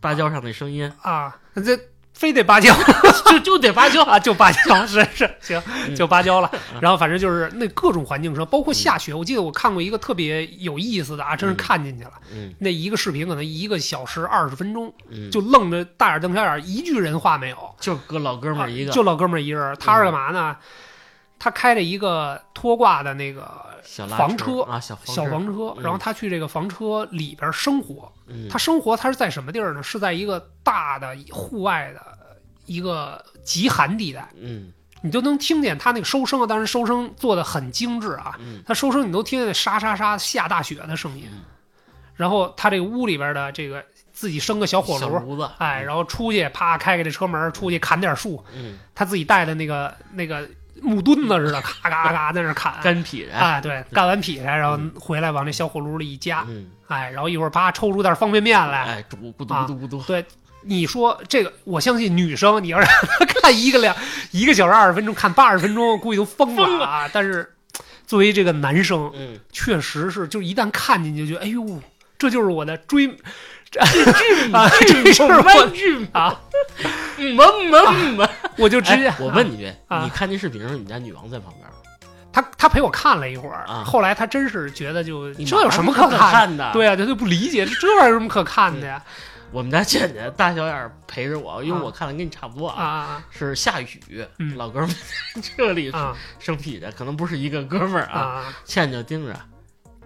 [SPEAKER 1] 芭蕉上的声音，
[SPEAKER 2] 啊，这非得芭蕉
[SPEAKER 1] 就就得芭蕉。
[SPEAKER 2] 啊，就芭蕉 是是行，
[SPEAKER 1] 嗯
[SPEAKER 2] 就芭蕉了。然后反正就是那各种环境声，包括下雪。我记得我看过一个特别有意思的啊，真是
[SPEAKER 1] 嗯
[SPEAKER 2] 看进去了。
[SPEAKER 1] 嗯
[SPEAKER 2] 那一个视频可能一个小时二十分钟，
[SPEAKER 1] 嗯，
[SPEAKER 2] 就愣着大眼瞪小眼，一句人话没有。
[SPEAKER 1] 就哥老哥们儿一个，
[SPEAKER 2] 啊就老哥们儿一人，他是干嘛呢？他开着一个拖挂的那个房车
[SPEAKER 1] 车啊，小房
[SPEAKER 2] 小
[SPEAKER 1] 车
[SPEAKER 2] 房车，
[SPEAKER 1] 嗯
[SPEAKER 2] 然后他去这个房车里边生活。
[SPEAKER 1] 嗯
[SPEAKER 2] 他生活他是在什么地儿呢？是在一个大的户外的一个极寒地带，
[SPEAKER 1] 嗯
[SPEAKER 2] 你都能听见他那个收声啊，当然收声做的很精致啊，
[SPEAKER 1] 嗯
[SPEAKER 2] 他收声你都听见沙沙沙下大雪的声音
[SPEAKER 1] 嗯。
[SPEAKER 2] 然后他这个屋里边的这个自己生个小火炉
[SPEAKER 1] 子，
[SPEAKER 2] 哎，然后出去啪开开这车门，出去砍点树，
[SPEAKER 1] 嗯，
[SPEAKER 2] 他自己带的那个那个木墩子似的，咔咔咔在那砍。
[SPEAKER 1] 干劈柴，
[SPEAKER 2] 哎，对，干完劈柴，然后回来往那小火炉里一夹，
[SPEAKER 1] 嗯，
[SPEAKER 2] 哎，然后一会儿啪抽出袋方便面来。
[SPEAKER 1] 哎，煮咕嘟
[SPEAKER 2] 啊
[SPEAKER 1] 咕嘟咕嘟，
[SPEAKER 2] 对，你说这个，我相信女生，你要让她看一个两一个小时二十分钟，看八十分钟，估计都疯
[SPEAKER 1] 疯
[SPEAKER 2] 了啊！但是作为这个男生，
[SPEAKER 1] 嗯，
[SPEAKER 2] 确实是，就一旦看进去，就哎呦，这就是我的追
[SPEAKER 1] 剧
[SPEAKER 2] 啊，这是
[SPEAKER 1] 玩具，
[SPEAKER 2] 啊，
[SPEAKER 1] 嗯萌萌。
[SPEAKER 2] 我就直接、
[SPEAKER 1] 我问你句，你看那视频时候，你们家女王在旁边吗？
[SPEAKER 2] 他，他陪我看了一会儿，
[SPEAKER 1] 啊
[SPEAKER 2] 后来他真是觉得就这有什么
[SPEAKER 1] 可
[SPEAKER 2] 看？
[SPEAKER 1] 的？，
[SPEAKER 2] 对啊，他就不理解这这玩意儿有什么可看的呀？
[SPEAKER 1] 我们家倩倩大小眼陪着我，因为我看的跟你差不多
[SPEAKER 2] 啊
[SPEAKER 1] 是下雨，老哥们这里
[SPEAKER 2] 是
[SPEAKER 1] 生僻的，可能不是一个哥们儿
[SPEAKER 2] 啊倩。
[SPEAKER 1] 倩就盯着，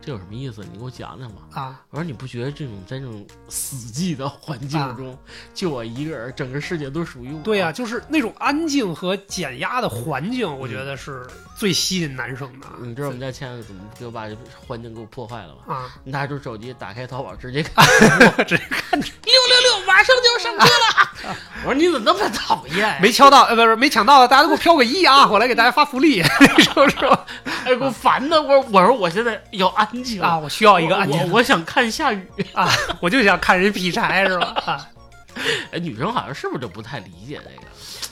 [SPEAKER 1] 这有什么意思？你给我讲讲吧。
[SPEAKER 2] 啊！
[SPEAKER 1] 我说你不觉得这种在这种死寂的环境中，就我一个人，整个世界都属于我？
[SPEAKER 2] 对呀、就是那种安静和减压的环境，我
[SPEAKER 1] 嗯
[SPEAKER 2] 觉得是最吸引男生的。
[SPEAKER 1] 你知道我们家亲爱的怎么给我把这环境给我破坏了吗？
[SPEAKER 2] 啊，
[SPEAKER 1] 拿出手机，打开淘宝，直接 看
[SPEAKER 2] 直接看
[SPEAKER 1] 六六六，马上就要上车了。我说你怎么那么讨厌呀？
[SPEAKER 2] 没敲到，呃，不是没抢到，大家都给我飘个一啊，我来给大家发福利，那时候是吧？
[SPEAKER 1] 哎，给我烦的。我我说我现在要安静
[SPEAKER 2] 啊，，我需要一个安静
[SPEAKER 1] 我我想看下雨。
[SPEAKER 2] 啊，我就想看人劈柴是吧？啊，
[SPEAKER 1] 哎，女生好像是不是就不太理解这个？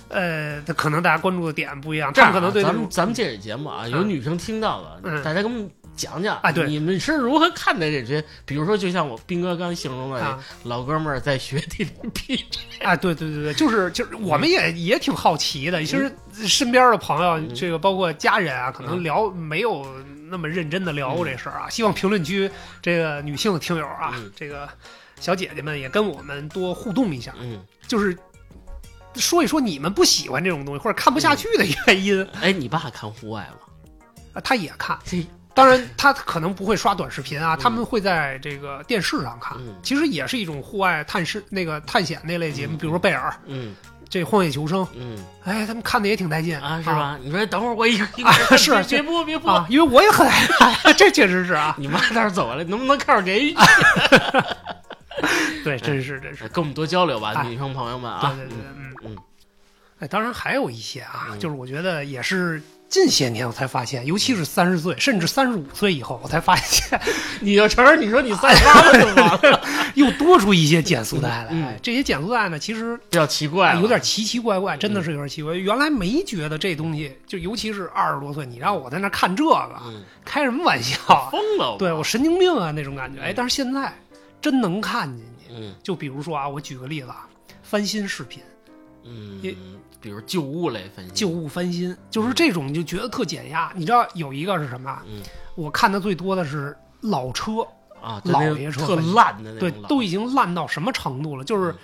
[SPEAKER 2] 呃，可能大家关注的点不一样，
[SPEAKER 1] 这样
[SPEAKER 2] 可能对
[SPEAKER 1] 咱们咱们这个节目啊，有女生听到了，
[SPEAKER 2] 嗯
[SPEAKER 1] 大家给我们讲讲
[SPEAKER 2] 哎对。
[SPEAKER 1] 你们是如何看待这些？比如说，就像我斌哥刚形容的，
[SPEAKER 2] 啊。
[SPEAKER 1] 老哥们儿在雪地里劈柴，
[SPEAKER 2] 啊，对对对对，就是就是我们也也挺好奇的，其实身边的朋友，
[SPEAKER 1] 嗯。
[SPEAKER 2] 这个包括家人啊，可能
[SPEAKER 1] 嗯
[SPEAKER 2] 聊没有那么认真的聊过这事儿啊。希望评论区这个女性的听友啊，
[SPEAKER 1] 嗯。
[SPEAKER 2] 这个小姐姐们也跟我们多互动一下，
[SPEAKER 1] 嗯，
[SPEAKER 2] 就是说一说你们不喜欢这种东西或者看不下去的原因。
[SPEAKER 1] 哎，你爸看户外吗？
[SPEAKER 2] 啊，他也看。
[SPEAKER 1] 这
[SPEAKER 2] 当然，他可能不会刷短视频啊，他们会在这个电视上看，
[SPEAKER 1] 嗯。
[SPEAKER 2] 其实也是一种户外探视那个探险那类节目，
[SPEAKER 1] 嗯。
[SPEAKER 2] 比如说贝尔
[SPEAKER 1] 嗯。
[SPEAKER 2] 这《荒野求生》，
[SPEAKER 1] 嗯。
[SPEAKER 2] 哎，他们看的也挺带劲
[SPEAKER 1] 啊，是？吧？你说等会儿我一个
[SPEAKER 2] 是
[SPEAKER 1] 别别播别播，
[SPEAKER 2] 啊，因为我也很 这确实是啊，
[SPEAKER 1] 你妈倒是走过来，能不能看着给一？句？
[SPEAKER 2] 对，真是真是，
[SPEAKER 1] 哎跟我们多交流吧，
[SPEAKER 2] 哎。
[SPEAKER 1] 女生朋友们啊。
[SPEAKER 2] 对对对，嗯
[SPEAKER 1] 嗯。
[SPEAKER 2] 哎，当然还有一些啊，
[SPEAKER 1] 嗯。
[SPEAKER 2] 就是我觉得也是近些年我才发现，尤其是三十岁甚至三十五岁以后，我才发现
[SPEAKER 1] 你就承认你说你三十八了就完了，
[SPEAKER 2] 又多出一些减速带来。这些减速带呢，其实
[SPEAKER 1] 比较奇怪了，
[SPEAKER 2] 有点奇奇怪怪，真的是有点奇怪。原来没觉得这东西，就尤其是二十多岁，你让我在那看这个，
[SPEAKER 1] 嗯
[SPEAKER 2] 开什么玩笑啊？
[SPEAKER 1] 疯了，
[SPEAKER 2] 对我神经病啊那种感觉。哎，但是现在真能看进去。
[SPEAKER 1] 嗯
[SPEAKER 2] 就比如说啊，我举个例子啊，翻新视频。也
[SPEAKER 1] 嗯，比如旧物类翻新，
[SPEAKER 2] 旧物翻新，就是这种你就觉得特减压。你知道有一个是什么？
[SPEAKER 1] 嗯
[SPEAKER 2] 我看的最多的是老车，
[SPEAKER 1] 啊，
[SPEAKER 2] 老爷车
[SPEAKER 1] 特烂的那
[SPEAKER 2] 对
[SPEAKER 1] 种，老
[SPEAKER 2] 都已经烂到什么程度了？就是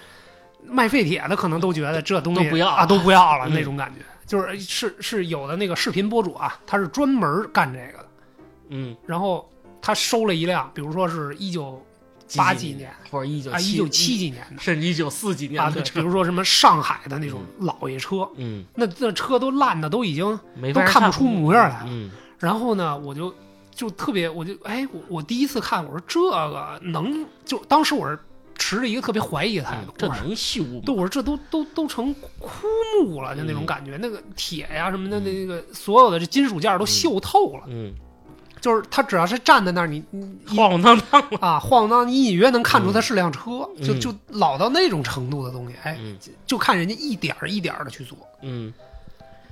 [SPEAKER 2] 卖废铁的可能都觉得这东西
[SPEAKER 1] 都不要
[SPEAKER 2] 啊，都不要了
[SPEAKER 1] 嗯
[SPEAKER 2] 那种感觉。就是是是有的那个视频博主啊，他是专门干这个的，
[SPEAKER 1] 嗯，
[SPEAKER 2] 然后他收了一辆，比如说是一九八几
[SPEAKER 1] 年
[SPEAKER 2] 年
[SPEAKER 1] 或者一九
[SPEAKER 2] 啊一九七几年的
[SPEAKER 1] 甚至一九四几年
[SPEAKER 2] 啊，对，比，如说什么上海的那种老爷车，
[SPEAKER 1] 嗯，
[SPEAKER 2] 那那车都烂的都已经
[SPEAKER 1] 没
[SPEAKER 2] 都看不出模样来了
[SPEAKER 1] 嗯。
[SPEAKER 2] 然后呢，我就就特别，我就哎，我我第一次看，我说这个能就当时我是持着一个特别怀疑的态度，
[SPEAKER 1] 嗯这能修吗？
[SPEAKER 2] 对，我说这都都都成枯木了，就那种
[SPEAKER 1] 嗯。
[SPEAKER 2] 感觉，那个铁呀什么的，那个所有的这金属件都锈透了，
[SPEAKER 1] 嗯，
[SPEAKER 2] 就是他只要是站在那儿，你你你
[SPEAKER 1] 晃晃荡荡，
[SPEAKER 2] 啊晃荡，你隐约能看出它是辆车，就
[SPEAKER 1] 嗯。
[SPEAKER 2] 就老到那种程度的东西，哎，
[SPEAKER 1] 嗯。
[SPEAKER 2] 就看人家一点儿一点的去做。
[SPEAKER 1] 嗯。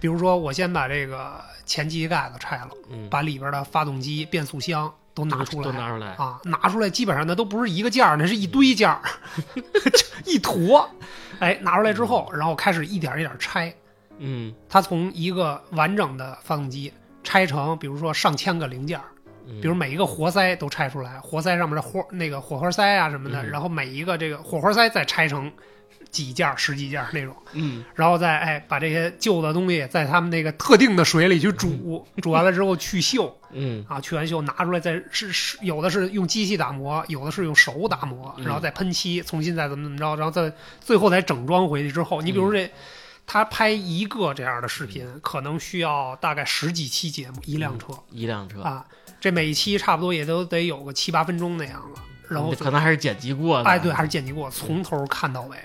[SPEAKER 2] 比如说，我先把这个前机盖子拆了，
[SPEAKER 1] 嗯。
[SPEAKER 2] 把里边的发动机、变速箱都拿出来，
[SPEAKER 1] 都拿出来，
[SPEAKER 2] 啊，拿出来基本上那都不是一个件儿，那是一堆件儿，一坨。哎，拿出来之后，然后开始一点一点拆。
[SPEAKER 1] 嗯，
[SPEAKER 2] 它从一个完整的发动机拆成，比如说上千个零件儿，
[SPEAKER 1] 嗯。
[SPEAKER 2] 比如每一个活塞都拆出来，活塞上面的火那个火花塞啊什么的，
[SPEAKER 1] 嗯。
[SPEAKER 2] 然后每一个这个火花塞再拆成几件儿、十几件儿那种，
[SPEAKER 1] 嗯。
[SPEAKER 2] 然后再哎把这些旧的东西在他们那个特定的水里去煮，煮完了之后去锈。
[SPEAKER 1] 嗯。
[SPEAKER 2] 啊，去完锈拿出来再是是有的是用机器打磨，有的是用手打磨，
[SPEAKER 1] 嗯。
[SPEAKER 2] 然后再喷漆，重新再怎么怎么着，然后再最后再整装回去之后，你比如这。他拍一个这样的视频，可能需要大概十几期节目，一辆车、
[SPEAKER 1] 一辆车，
[SPEAKER 2] 啊，这每一期差不多也都得有个七八分钟那样了。然后
[SPEAKER 1] 可能还是剪辑过的，
[SPEAKER 2] 哎，对，还是剪辑过，从头看到尾。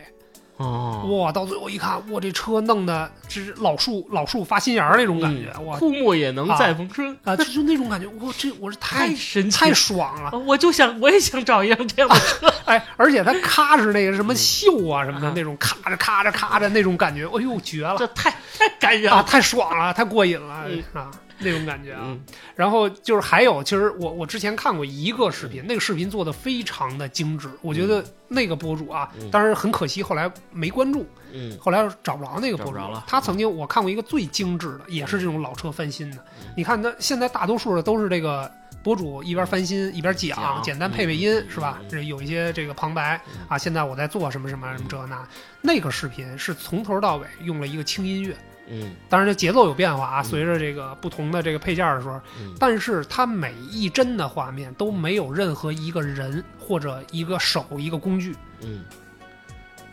[SPEAKER 1] 哦，
[SPEAKER 2] 哇，到最后一看，哇，这车弄的这是老树老树发新芽儿那种感觉，哇。
[SPEAKER 1] 枯木也能再逢春，
[SPEAKER 2] 啊，就就那种感觉，哇，这我是太
[SPEAKER 1] 太神奇。
[SPEAKER 2] 太，爽了。
[SPEAKER 1] 我就想我也想找一辆这样的车，
[SPEAKER 2] 哎，而且它咔是那个什么锈啊什么的
[SPEAKER 1] 啊
[SPEAKER 2] 那种，咔着咔着咔着那种感觉，哎呦绝了。
[SPEAKER 1] 这太太感人
[SPEAKER 2] 啊，
[SPEAKER 1] 了，
[SPEAKER 2] 太爽了，太过瘾了
[SPEAKER 1] 嗯。
[SPEAKER 2] 啊，那种感觉啊。
[SPEAKER 1] 嗯。
[SPEAKER 2] 然后就是还有，其实我我之前看过一个视频，那个视频做的非常的精致，我觉得那个博主啊
[SPEAKER 1] 嗯，
[SPEAKER 2] 当然很可惜后来没关注，
[SPEAKER 1] 嗯。
[SPEAKER 2] 后来找不着那个博主
[SPEAKER 1] 了。
[SPEAKER 2] 他曾经我看过一个最精致的，也是这种老车翻新的。
[SPEAKER 1] 嗯。
[SPEAKER 2] 你看，他现在大多数的都是这个博主一边翻新一边讲，简单配配音、
[SPEAKER 1] 嗯。
[SPEAKER 2] 是吧？
[SPEAKER 1] 嗯？
[SPEAKER 2] 这有一些这个旁白
[SPEAKER 1] 嗯。
[SPEAKER 2] 啊，现在我在做什么什么什么这那。那个视频是从头到尾用了一个轻音乐，
[SPEAKER 1] 嗯。
[SPEAKER 2] 当然这节奏有变化啊，
[SPEAKER 1] 嗯。
[SPEAKER 2] 随着这个不同的这个配件的时候，
[SPEAKER 1] 嗯。
[SPEAKER 2] 但是它每一帧的画面都没有任何一个人或者一个手一个工具。
[SPEAKER 1] 嗯。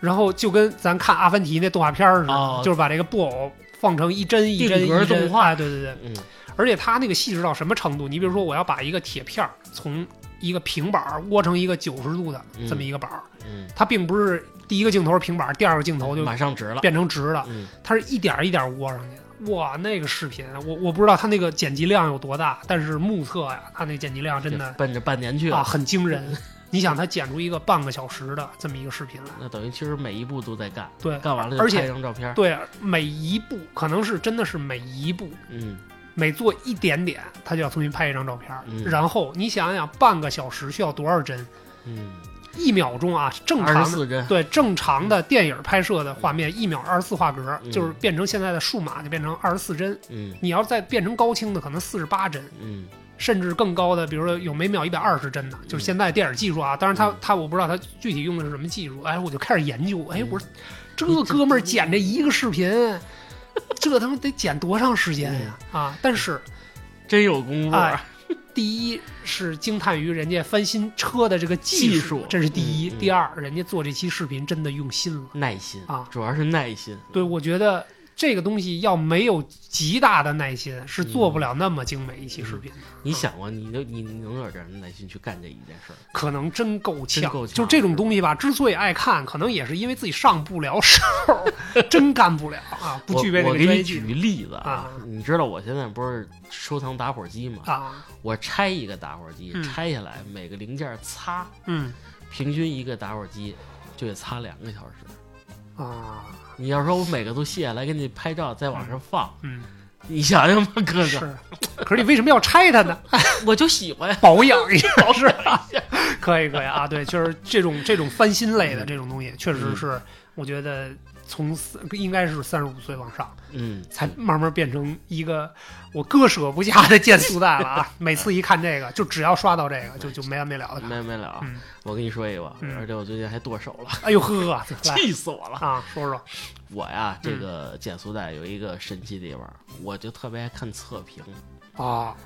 [SPEAKER 2] 然后就跟咱看阿凡提那动画片似的，
[SPEAKER 1] 哦。
[SPEAKER 2] 就是把这个布偶放成一帧一帧一帧
[SPEAKER 1] 动画。
[SPEAKER 2] 哎，对对对，
[SPEAKER 1] 嗯。
[SPEAKER 2] 而且它那个细致到什么程度？你比如说，我要把一个铁片从一个平板儿窝成一个九十度的这么一个板儿，
[SPEAKER 1] 嗯，
[SPEAKER 2] 它并不是第一个镜头是平板儿，第二个镜头就
[SPEAKER 1] 马上直了，
[SPEAKER 2] 变成直的，
[SPEAKER 1] 嗯。
[SPEAKER 2] 它是一点儿一点儿窝上去的。哇，那个视频，我我不知道它那个剪辑量有多大，但是目测呀，它那剪辑量真的
[SPEAKER 1] 奔着半年去
[SPEAKER 2] 啊
[SPEAKER 1] 了，
[SPEAKER 2] 很惊人。你想，它剪出一个半个小时的这么一个视频来，
[SPEAKER 1] 那等于其实每一步都在干，
[SPEAKER 2] 对，
[SPEAKER 1] 干完了就
[SPEAKER 2] 而且
[SPEAKER 1] 拍一张照片，
[SPEAKER 2] 对，每一步可能是真的是每一步，
[SPEAKER 1] 嗯。
[SPEAKER 2] 每做一点点，他就要重新拍一张照片。
[SPEAKER 1] 嗯。
[SPEAKER 2] 然后你想想，半个小时需要多少帧？
[SPEAKER 1] 嗯，
[SPEAKER 2] 一秒钟啊，正常对正常的电影拍摄的画面，一秒二十四画格，
[SPEAKER 1] 嗯
[SPEAKER 2] 就是变成现在的数码就变成二十四帧。
[SPEAKER 1] 嗯
[SPEAKER 2] 你要再变成高清的，可能四十八帧，
[SPEAKER 1] 嗯
[SPEAKER 2] 甚至更高的，比如说有每秒一百二十帧的，就是现在电影技术啊。当然他，
[SPEAKER 1] 嗯
[SPEAKER 2] 他我不知道他具体用的是什么技术。哎，我就开始研究，哎，
[SPEAKER 1] 嗯
[SPEAKER 2] 我说这哥们儿剪这一个视频，这他妈得剪多长时间呀？啊！但是
[SPEAKER 1] 真有功夫，
[SPEAKER 2] 哎第一是惊叹于人家翻新车的这个技
[SPEAKER 1] 技术
[SPEAKER 2] 这是第一。第二，人家做这期视频真的用心了。
[SPEAKER 1] 耐心
[SPEAKER 2] 啊
[SPEAKER 1] 主要是耐心，
[SPEAKER 2] 对，我觉得这个东西要没有极大的耐心，是做不了那么精美一期视频的。
[SPEAKER 1] 你想过，你能你能有这样的耐心去干这一件事儿？
[SPEAKER 2] 可能真够呛。
[SPEAKER 1] 够呛
[SPEAKER 2] 就这种东西吧，之所以爱看，可能也是因为自己上不了手，真干不了啊，不具备这
[SPEAKER 1] 我
[SPEAKER 2] 个专业技
[SPEAKER 1] 给你举
[SPEAKER 2] 术
[SPEAKER 1] 例子
[SPEAKER 2] 啊
[SPEAKER 1] 你知道我现在不是收藏打火机吗？
[SPEAKER 2] 啊。
[SPEAKER 1] 我拆一个打火机，
[SPEAKER 2] 嗯
[SPEAKER 1] 拆下来每个零件擦，
[SPEAKER 2] 嗯
[SPEAKER 1] 平均一个打火机就得擦两个小时。
[SPEAKER 2] 啊，
[SPEAKER 1] 你要说我每个都卸下来给你拍照，再往上放，
[SPEAKER 2] 嗯，
[SPEAKER 1] 你想想吧，哥哥，
[SPEAKER 2] 是。可是你为什么要拆它呢？
[SPEAKER 1] 我就喜欢，
[SPEAKER 2] 保养一下是吧？可以可以啊，对，就是这种这种翻新类的这种东西，确实
[SPEAKER 1] 嗯
[SPEAKER 2] 是我觉得从四应该是三十五岁往上，
[SPEAKER 1] 嗯，
[SPEAKER 2] 才慢慢变成一个我割舍不下的减速带了啊！每次一看这个，就只要刷到这个，就就没完没了的看。
[SPEAKER 1] 没没了。
[SPEAKER 2] 嗯
[SPEAKER 1] 我跟你说一个而且我最近还剁手了，
[SPEAKER 2] 哎呦呵，
[SPEAKER 1] 气死我了。
[SPEAKER 2] 啊，说说，
[SPEAKER 1] 我呀，这
[SPEAKER 2] 嗯
[SPEAKER 1] 个减速带有一个神奇地方，我就特别爱看测评。
[SPEAKER 2] 啊，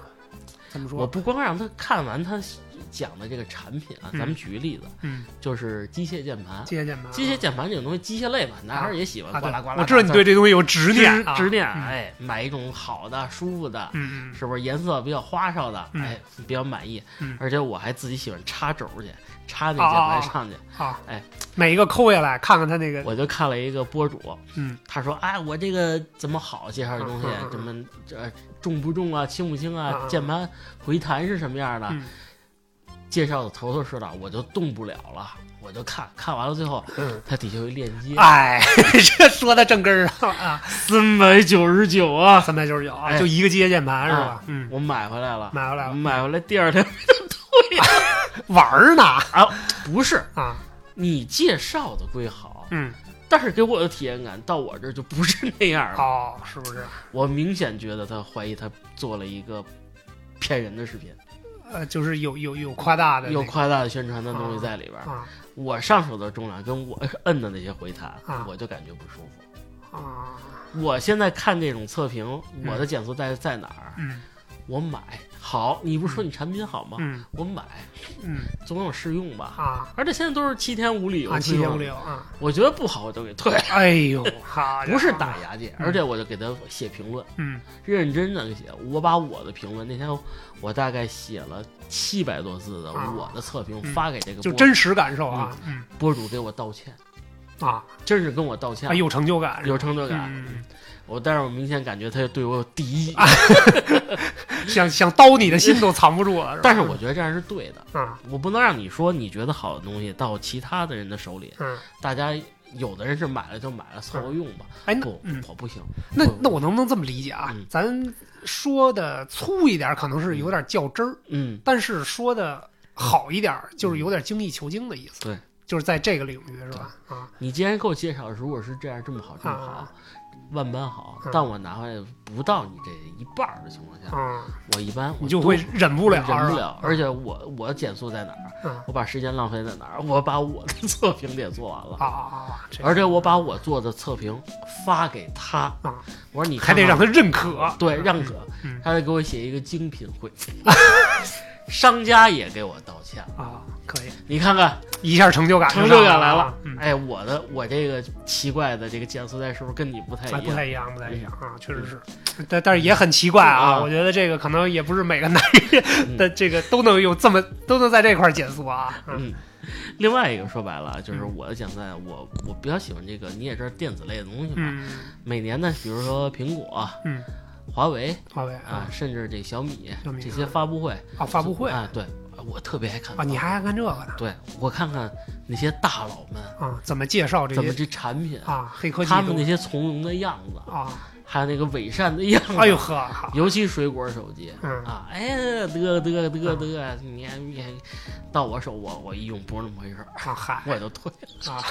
[SPEAKER 2] 怎么说？
[SPEAKER 1] 我不光让他看完他讲的这个产品啊，
[SPEAKER 2] 嗯
[SPEAKER 1] 咱们举个例子，
[SPEAKER 2] 嗯，
[SPEAKER 1] 就是机械键盘。
[SPEAKER 2] 机械键盘，
[SPEAKER 1] 机械键盘这种东西，机械类嘛，男孩儿也喜欢呱啦呱啦。
[SPEAKER 2] 我知道你对这东西有执
[SPEAKER 1] 执
[SPEAKER 2] 念啊，
[SPEAKER 1] 执念，
[SPEAKER 2] 嗯
[SPEAKER 1] 哎，买一种好的、舒服的，
[SPEAKER 2] 嗯嗯
[SPEAKER 1] 是不是颜色比较花哨的？
[SPEAKER 2] 嗯
[SPEAKER 1] 哎，比较满意
[SPEAKER 2] 嗯。
[SPEAKER 1] 而且我还自己喜欢插轴去，插那键盘
[SPEAKER 2] 啊
[SPEAKER 1] 上去。
[SPEAKER 2] 好，
[SPEAKER 1] 哎，
[SPEAKER 2] 每一个抠下来看看它那个，
[SPEAKER 1] 我就看了一个博主，
[SPEAKER 2] 嗯
[SPEAKER 1] 他说：“哎，我这个怎么好？介绍这东西怎么这重不重啊，轻不轻啊？键盘回弹是什么样的？
[SPEAKER 2] 嗯
[SPEAKER 1] 介绍的头头是道，我就动不了了，我就看看完了，最后
[SPEAKER 2] 嗯，
[SPEAKER 1] 它底下有一链接，
[SPEAKER 2] 哎，这说到正根儿上了啊，
[SPEAKER 1] 三百九十九啊，
[SPEAKER 2] 三百九十九啊，
[SPEAKER 1] 哎。
[SPEAKER 2] 就一个机械键盘是吧？嗯，
[SPEAKER 1] 我买回来了，
[SPEAKER 2] 买回来了，
[SPEAKER 1] 买回来第二天退
[SPEAKER 2] 玩儿呢？
[SPEAKER 1] 啊，不是。
[SPEAKER 2] 啊，
[SPEAKER 1] 你介绍的归好，
[SPEAKER 2] 嗯，
[SPEAKER 1] 但是给我的体验感到我这儿就不是那样了。
[SPEAKER 2] 哦，是不是？
[SPEAKER 1] 我明显觉得他怀疑他做了一个骗人的视频，
[SPEAKER 2] 呃，就是有有有夸大的那个
[SPEAKER 1] 有夸大的宣传的东西在里边我上手的重量跟我 摁的那些回弹，
[SPEAKER 2] 啊
[SPEAKER 1] 我就感觉不舒服。
[SPEAKER 2] 啊，
[SPEAKER 1] 我现在看这种测评，我的减速带在哪儿？
[SPEAKER 2] 嗯
[SPEAKER 1] 我买好，你不是说你产品好吗？
[SPEAKER 2] 嗯。
[SPEAKER 1] 我买，
[SPEAKER 2] 嗯。
[SPEAKER 1] 总有试用吧。
[SPEAKER 2] 啊。
[SPEAKER 1] 而且现在都是七天无理由，
[SPEAKER 2] 啊，七天无理，由啊，
[SPEAKER 1] 我觉得不好我就给退，
[SPEAKER 2] 哎呦，好，
[SPEAKER 1] 不是打牙祭，
[SPEAKER 2] 嗯
[SPEAKER 1] 而且我就给他写评论，
[SPEAKER 2] 嗯。
[SPEAKER 1] 认真的写。我把我的评论那天我大概写了七百多字的
[SPEAKER 2] 啊。
[SPEAKER 1] 我的测评
[SPEAKER 2] 嗯
[SPEAKER 1] 发给这个博
[SPEAKER 2] 就真实感受啊，嗯。
[SPEAKER 1] 博主给我道歉，
[SPEAKER 2] 啊，
[SPEAKER 1] 真是跟我道歉。
[SPEAKER 2] 啊，有成就感，
[SPEAKER 1] 有成就感。
[SPEAKER 2] 嗯，
[SPEAKER 1] 我但是我明显感觉他对我有敌意，
[SPEAKER 2] 想想刀你的心都藏不住了，是吧？
[SPEAKER 1] 但是我觉得这样是对的。
[SPEAKER 2] 啊
[SPEAKER 1] 我不能让你说你觉得好的东西到其他的人的手里，
[SPEAKER 2] 嗯，
[SPEAKER 1] 大家有的人是买了就买了凑合用吧。
[SPEAKER 2] 哎，
[SPEAKER 1] 不
[SPEAKER 2] 嗯，，
[SPEAKER 1] 我不行。
[SPEAKER 2] 那那我能不能这么理解啊
[SPEAKER 1] 嗯？
[SPEAKER 2] 咱说的粗一点，可能是有点较真儿，
[SPEAKER 1] 嗯，
[SPEAKER 2] 但是说的好一点，就是有点精益求精的意思。
[SPEAKER 1] 对，
[SPEAKER 2] 就是在这个领域是吧？啊
[SPEAKER 1] 你既然给我介绍，如果是这样这么好这么好
[SPEAKER 2] 啊，
[SPEAKER 1] 万般好
[SPEAKER 2] 嗯，
[SPEAKER 1] 但我拿回来不到你这一半儿的情况下，
[SPEAKER 2] 啊，
[SPEAKER 1] 我一般我
[SPEAKER 2] 你就会忍不了，
[SPEAKER 1] 忍不了。而且我我减速在哪儿？
[SPEAKER 2] 嗯
[SPEAKER 1] 我把时间浪费在哪儿？我把我的测评也做完了。
[SPEAKER 2] 啊啊啊，这
[SPEAKER 1] 而且我把我做的测评发给他，
[SPEAKER 2] 啊
[SPEAKER 1] 我说你
[SPEAKER 2] 还得让他认可，
[SPEAKER 1] 对认可
[SPEAKER 2] 嗯，
[SPEAKER 1] 他得给我写一个精品回复，商家也给我道歉。了。
[SPEAKER 2] 啊，可以。
[SPEAKER 1] 你看看
[SPEAKER 2] 一下成就感
[SPEAKER 1] 成就感来了哎，我的我这个奇怪的这个减速带是不是跟你不太
[SPEAKER 2] 哎，
[SPEAKER 1] 一样？
[SPEAKER 2] 不太一样，不太一样啊，确实是，但但是也很奇怪啊，
[SPEAKER 1] 啊
[SPEAKER 2] 我觉得这个可能也不是每个男人的这个都能有这么都能在这块儿减速啊，嗯。
[SPEAKER 1] 嗯，另外一个说白了，就是我的减速带，我我比较喜欢这个，你也知道电子类的东西嘛。
[SPEAKER 2] 嗯。
[SPEAKER 1] 每年呢，比如说苹果、
[SPEAKER 2] 嗯，
[SPEAKER 1] 华为
[SPEAKER 2] 华为
[SPEAKER 1] 啊，甚至这小米
[SPEAKER 2] 小米
[SPEAKER 1] 这些发布会
[SPEAKER 2] 啊发布会
[SPEAKER 1] 啊，对我特别爱看
[SPEAKER 2] 啊，你还爱看这个呢
[SPEAKER 1] 对我看看那些大佬们
[SPEAKER 2] 啊？怎么介绍这些
[SPEAKER 1] 怎么这产品，
[SPEAKER 2] 啊黑科技
[SPEAKER 1] 他们那些从容的样子，
[SPEAKER 2] 啊？
[SPEAKER 1] 还有那个伪善的样子，
[SPEAKER 2] 哎呦呵，
[SPEAKER 1] 尤其水果手机
[SPEAKER 2] 嗯
[SPEAKER 1] 啊，哎呀，得得得得，你还你还到我手，我我一用不是那么回事
[SPEAKER 2] 嗨
[SPEAKER 1] 我也就退了。
[SPEAKER 2] 啊。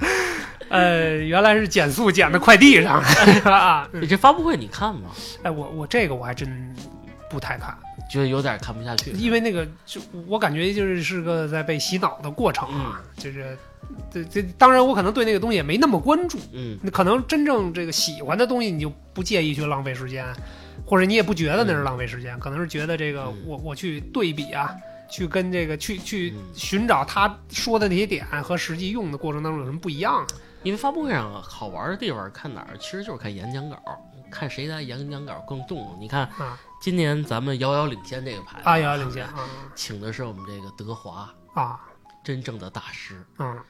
[SPEAKER 2] 呃，原来是减速减到快递上
[SPEAKER 1] 你这发布会你看吗？
[SPEAKER 2] 哎，我我这个我还真不太看，
[SPEAKER 1] 觉得有点看不下去。
[SPEAKER 2] 因为那个就我感觉就是是个在被洗脑的过程啊，就是这这当然我可能对那个东西也没那么关注，
[SPEAKER 1] 嗯
[SPEAKER 2] 那可能真正这个喜欢的东西你就不介意去浪费时间，或者你也不觉得那是浪费时间，可能是觉得这个
[SPEAKER 1] 嗯
[SPEAKER 2] 我我去对比啊。去跟这个去去
[SPEAKER 1] 嗯
[SPEAKER 2] 寻找他说的那些点和实际用的过程当中有什么不一样啊？
[SPEAKER 1] 因为发布会上好玩的地方看哪儿？其实就是看演讲稿，看谁的演讲稿更动容。你看
[SPEAKER 2] 啊
[SPEAKER 1] 今年咱们遥遥领先这个牌子
[SPEAKER 2] 啊，遥遥领先啊
[SPEAKER 1] 请的是我们这个德华
[SPEAKER 2] 啊
[SPEAKER 1] 真正的大师，
[SPEAKER 2] 啊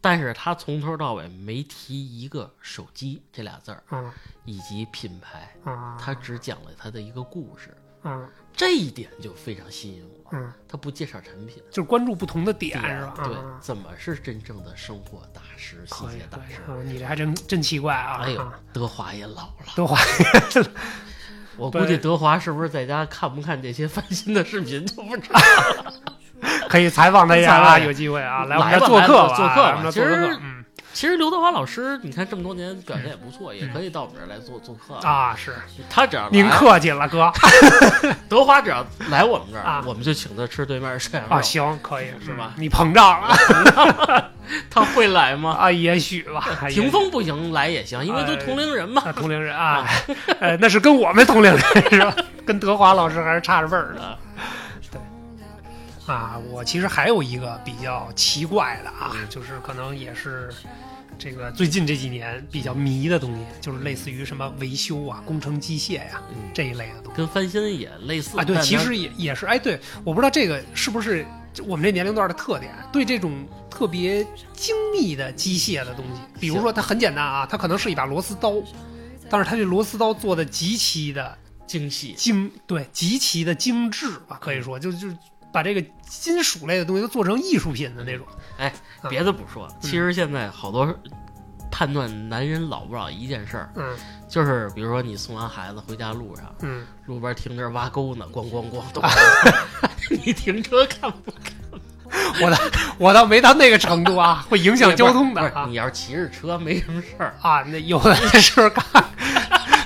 [SPEAKER 1] 但是他从头到尾没提一个手机这俩字儿，
[SPEAKER 2] 啊
[SPEAKER 1] 以及品牌，
[SPEAKER 2] 啊！
[SPEAKER 1] 他只讲了他的一个故事，
[SPEAKER 2] 啊
[SPEAKER 1] 这一点就非常吸引我。
[SPEAKER 2] 嗯，
[SPEAKER 1] 他不介绍产品，
[SPEAKER 2] 就是关注不同的点
[SPEAKER 1] 点
[SPEAKER 2] 是吧？
[SPEAKER 1] 对
[SPEAKER 2] 啊，
[SPEAKER 1] 怎么是真正的生活大师、细节大师？
[SPEAKER 2] 啊，你这还真真奇怪啊！
[SPEAKER 1] 哎呦
[SPEAKER 2] 啊，
[SPEAKER 1] 德华也老了，
[SPEAKER 2] 德华
[SPEAKER 1] 我估计德华是不是在家看不看这些翻新的视频就不知道。
[SPEAKER 2] 可以采访他一下 有机会啊，来我们这做客吧，
[SPEAKER 1] 做客
[SPEAKER 2] 我们这做个
[SPEAKER 1] 其实
[SPEAKER 2] 客，嗯
[SPEAKER 1] 其实刘德华老师，你看这么多年表现也不错，也可以到我们这儿来做做客。
[SPEAKER 2] 啊，是
[SPEAKER 1] 他只要
[SPEAKER 2] 您客气了，哥
[SPEAKER 1] 德华只要来我们这儿，
[SPEAKER 2] 啊
[SPEAKER 1] 我们就请他吃对面涮羊肉啊，
[SPEAKER 2] 行，可以
[SPEAKER 1] 是吧
[SPEAKER 2] 嗯你膨胀了
[SPEAKER 1] 他会来吗？
[SPEAKER 2] 啊，也许吧。
[SPEAKER 1] 霆锋不行，来也行，因为都同龄人嘛。
[SPEAKER 2] 啊，同龄人啊，呃，那是跟我们同龄人是吧？跟德华老师还是差着辈儿的。
[SPEAKER 1] 啊
[SPEAKER 2] 啊，我其实还有一个比较奇怪的啊，
[SPEAKER 1] 嗯
[SPEAKER 2] 就是可能也是这个最近这几年比较迷的东西，就是类似于什么维修啊、工程机械呀、
[SPEAKER 1] 嗯，
[SPEAKER 2] 这一类的东西
[SPEAKER 1] 跟翻新也类似
[SPEAKER 2] 啊。对，其实也也是，哎，对，我不知道这个是不是我们这年龄段的特点，对这种特别精密的机械的东西，比如说它很简单啊，它可能是一把螺丝刀，但是它这螺丝刀做的极其的
[SPEAKER 1] 精细，
[SPEAKER 2] 精，对，极其的精致吧，可以说就就本把这个金属类的东西都做成艺术品的那种。哎
[SPEAKER 1] 别的不说，其实现在好多判断男人老不老一件事儿，
[SPEAKER 2] 嗯
[SPEAKER 1] 就是比如说你送完孩子回家路上，
[SPEAKER 2] 嗯，
[SPEAKER 1] 路边停着挖沟呢，咣咣咣，都 你停车看不看
[SPEAKER 2] 我倒我倒没到那个程度啊，会影响交通的啊
[SPEAKER 1] 你要是骑着车没什么事儿，
[SPEAKER 2] 啊，那有的时候干。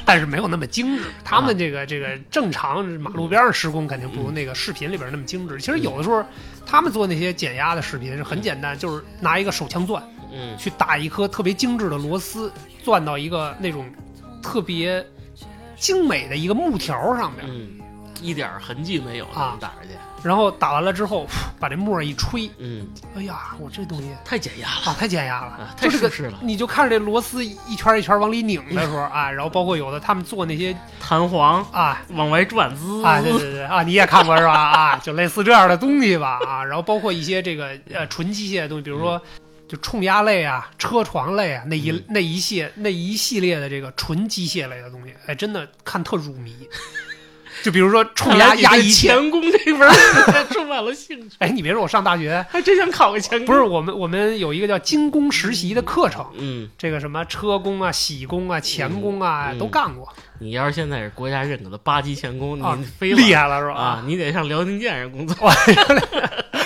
[SPEAKER 2] 但是没有那么精致，他们这个这个正常马路边上施工肯定不如那个视频里边那么精致。其实有的时候他们做那些减压的视频是很简单，就是拿一个手枪钻
[SPEAKER 1] 嗯。
[SPEAKER 2] 去打一颗特别精致的螺丝，钻到一个那种特别精美的一个木条上面，
[SPEAKER 1] 嗯，一点痕迹没有，
[SPEAKER 2] 啊。
[SPEAKER 1] 打上去，
[SPEAKER 2] 然后打完了之后，把这沫儿一吹，
[SPEAKER 1] 嗯，
[SPEAKER 2] 哎呀，我这东西
[SPEAKER 1] 太减压了，
[SPEAKER 2] 啊太减压了
[SPEAKER 1] 啊，太舒适了，
[SPEAKER 2] 你就看着这螺丝一圈一圈往里拧的时候啊，然后包括有的他们做那些
[SPEAKER 1] 弹簧
[SPEAKER 2] 啊
[SPEAKER 1] 往外转滋
[SPEAKER 2] 啊，对对对啊，你也看过是吧？啊，就类似这样的东西吧啊，然后包括一些这个呃纯机械的东西，比如说就冲压类啊、车床类啊那一、
[SPEAKER 1] 嗯
[SPEAKER 2] 那一系那一系列的这个纯机械类的东西，哎，真的看特入迷。就比如说冲压压一切，
[SPEAKER 1] 钳工这份儿 充满了兴趣，
[SPEAKER 2] 哎，你别说，我上大学
[SPEAKER 1] 还真想考个钳工。
[SPEAKER 2] 不是我们我们有一个叫精工实习的课程，
[SPEAKER 1] 嗯，
[SPEAKER 2] 这个什么车工啊、铣工啊、钳工啊、
[SPEAKER 1] 嗯
[SPEAKER 2] 都干过，
[SPEAKER 1] 你要是现在是国家认可的八级钳工，
[SPEAKER 2] 啊
[SPEAKER 1] 你飞了
[SPEAKER 2] 厉害了是吧？
[SPEAKER 1] 啊！你得上辽宁舰上工作。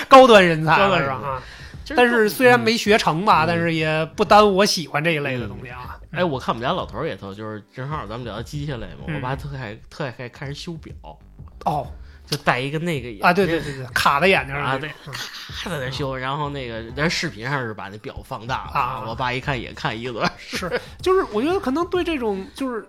[SPEAKER 2] 高端人才了
[SPEAKER 1] 高端人才
[SPEAKER 2] 是吧？啊，但是虽然没学成吧，但是也不耽误我喜欢这一类的东西啊。
[SPEAKER 1] 哎，我看我们家老头儿也特，就是正好咱们聊到机械类嘛，
[SPEAKER 2] 嗯
[SPEAKER 1] 我爸特爱特爱爱看人修表，
[SPEAKER 2] 哦。
[SPEAKER 1] 就戴一个那个眼
[SPEAKER 2] 啊，对对对对，卡在眼睛上
[SPEAKER 1] 啊，对
[SPEAKER 2] 种，
[SPEAKER 1] 咔在那修，然后那个在视频上是把那表放大了
[SPEAKER 2] 啊
[SPEAKER 1] 我爸一看也看一个多小时，
[SPEAKER 2] 是，就是我觉得可能对这种就是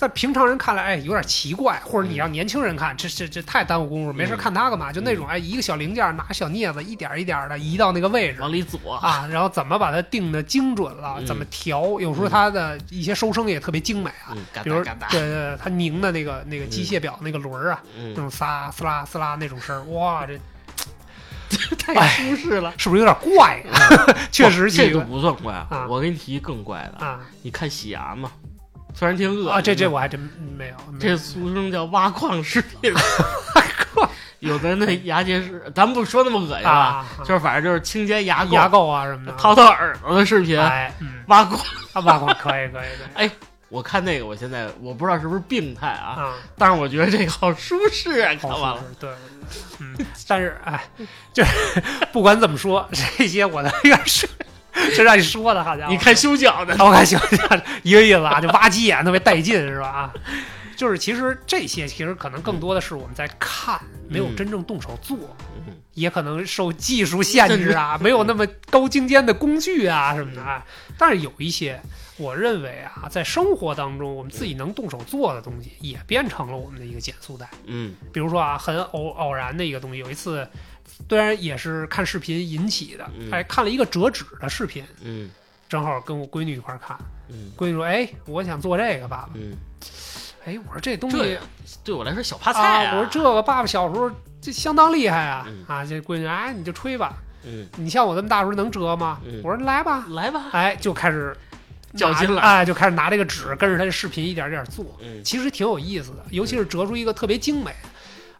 [SPEAKER 2] 在平常人看来，哎，有点奇怪，或者你让年轻人看，这这这太耽误功夫，没事
[SPEAKER 1] 嗯
[SPEAKER 2] 看它干嘛？就那种哎，一个小零件拿小镊子一点一点的移到那个位置。
[SPEAKER 1] 往里左，
[SPEAKER 2] 啊，然后怎么把它定的精准了？
[SPEAKER 1] 嗯
[SPEAKER 2] 怎么调？有时候它的一些收声也特别精美啊，
[SPEAKER 1] 嗯，
[SPEAKER 2] 比如对对对，它拧的那个那个机械表那个轮儿啊，那
[SPEAKER 1] 嗯，
[SPEAKER 2] 种撒撕拉撕拉那种声，哇，这
[SPEAKER 1] 太舒适了。
[SPEAKER 2] 是不是有点怪啊？确实
[SPEAKER 1] 这个不算怪
[SPEAKER 2] 啊
[SPEAKER 1] 我给你提一更怪的，
[SPEAKER 2] 啊
[SPEAKER 1] 你看洗牙嘛，虽然挺恶
[SPEAKER 2] 啊！这这我还真没有，
[SPEAKER 1] 这俗称叫挖矿视频。有的那牙结石，咱们不说那么恶心吧，
[SPEAKER 2] 啊，
[SPEAKER 1] 就是反正就是清洁牙垢、
[SPEAKER 2] 牙垢啊什么的，
[SPEAKER 1] 掏掏耳朵的视频，挖矿。
[SPEAKER 2] 啊，挖矿可以可以可 以
[SPEAKER 1] 我看那个，我现在我不知道是不是病态啊，
[SPEAKER 2] 啊，
[SPEAKER 1] 但是我觉得这个好舒适啊，看完了。
[SPEAKER 2] 对，嗯，但是哎，就是不管怎么说，这些我都有点是，这让你说的，好家伙，
[SPEAKER 1] 你看修脚的，
[SPEAKER 2] 我看修脚的，一个意思啊，就挖鸡眼特别带劲是吧？啊，就是其实这些其实可能更多的是我们在看，没有
[SPEAKER 1] 嗯
[SPEAKER 2] 真正动手做。
[SPEAKER 1] 嗯
[SPEAKER 2] 也可能受技术限制啊，没有那么高精尖的工具啊什么的啊。但是有一些，我认为啊，在生活当中我们自己能动手做的东西，也变成了我们的一个减速带。
[SPEAKER 1] 嗯
[SPEAKER 2] 比如说啊，很偶偶然的一个东西，有一次，虽然也是看视频引起的，
[SPEAKER 1] 嗯。
[SPEAKER 2] 哎，看了一个折纸的视频，
[SPEAKER 1] 嗯。
[SPEAKER 2] 正好跟我闺女一块儿看，
[SPEAKER 1] 嗯。
[SPEAKER 2] 闺女说：“哎，我想做这个，爸爸。
[SPEAKER 1] 嗯，”
[SPEAKER 2] 哎，我说这东西
[SPEAKER 1] 这对我来说小趴菜
[SPEAKER 2] 啊，我说这个爸爸小时候这相当厉害啊、
[SPEAKER 1] 嗯。
[SPEAKER 2] 啊！这闺女哎，你就吹吧，
[SPEAKER 1] 嗯，
[SPEAKER 2] 你像我这么大时候能折吗？
[SPEAKER 1] 嗯。
[SPEAKER 2] 我说来吧，
[SPEAKER 1] 来吧，
[SPEAKER 2] 哎，就开始
[SPEAKER 1] 较劲了。
[SPEAKER 2] 哎，就开始拿这个纸跟着他的视频一点点做，
[SPEAKER 1] 嗯。
[SPEAKER 2] 其实挺有意思的，尤其是折出一个特别精美，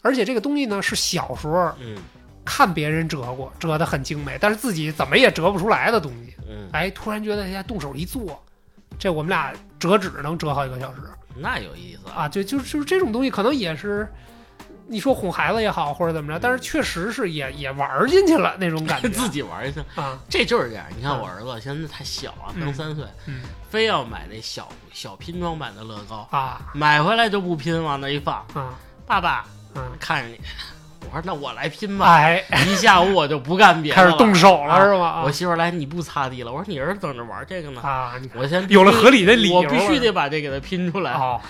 [SPEAKER 2] 而且这个东西呢是小时候
[SPEAKER 1] 嗯
[SPEAKER 2] 看别人折过，折得很精美，但是自己怎么也折不出来的东西，
[SPEAKER 1] 嗯，
[SPEAKER 2] 哎，突然觉得人家动手一做，这我们俩折纸能折好几个小时。
[SPEAKER 1] 那有意思。啊，
[SPEAKER 2] 啊，就就是就是这种东西可能也是。你说哄孩子也好，或者怎么着，但是确实是也也玩进去了那种感觉。
[SPEAKER 1] 自己玩一下，
[SPEAKER 2] 啊，
[SPEAKER 1] 这就是这样。你看我儿子现在太小啊，
[SPEAKER 2] 嗯。
[SPEAKER 1] 刚三岁，
[SPEAKER 2] 嗯。
[SPEAKER 1] 非要买那小小拼装版的乐高，
[SPEAKER 2] 啊。
[SPEAKER 1] 买回来就不拼，往那一放。
[SPEAKER 2] 啊。
[SPEAKER 1] 爸爸
[SPEAKER 2] 嗯，
[SPEAKER 1] 看着你，我说那我来拼吧。
[SPEAKER 2] 哎，
[SPEAKER 1] 一下午我就不干别的
[SPEAKER 2] 开
[SPEAKER 1] 了，
[SPEAKER 2] 始动手了
[SPEAKER 1] 啊
[SPEAKER 2] 是吧？啊
[SPEAKER 1] 我媳妇儿来，你不擦地了。我说你儿子等着玩这个呢，
[SPEAKER 2] 啊，
[SPEAKER 1] 我先
[SPEAKER 2] 有了合理的理由
[SPEAKER 1] 我必须得把这给他拼出来。
[SPEAKER 2] 哦，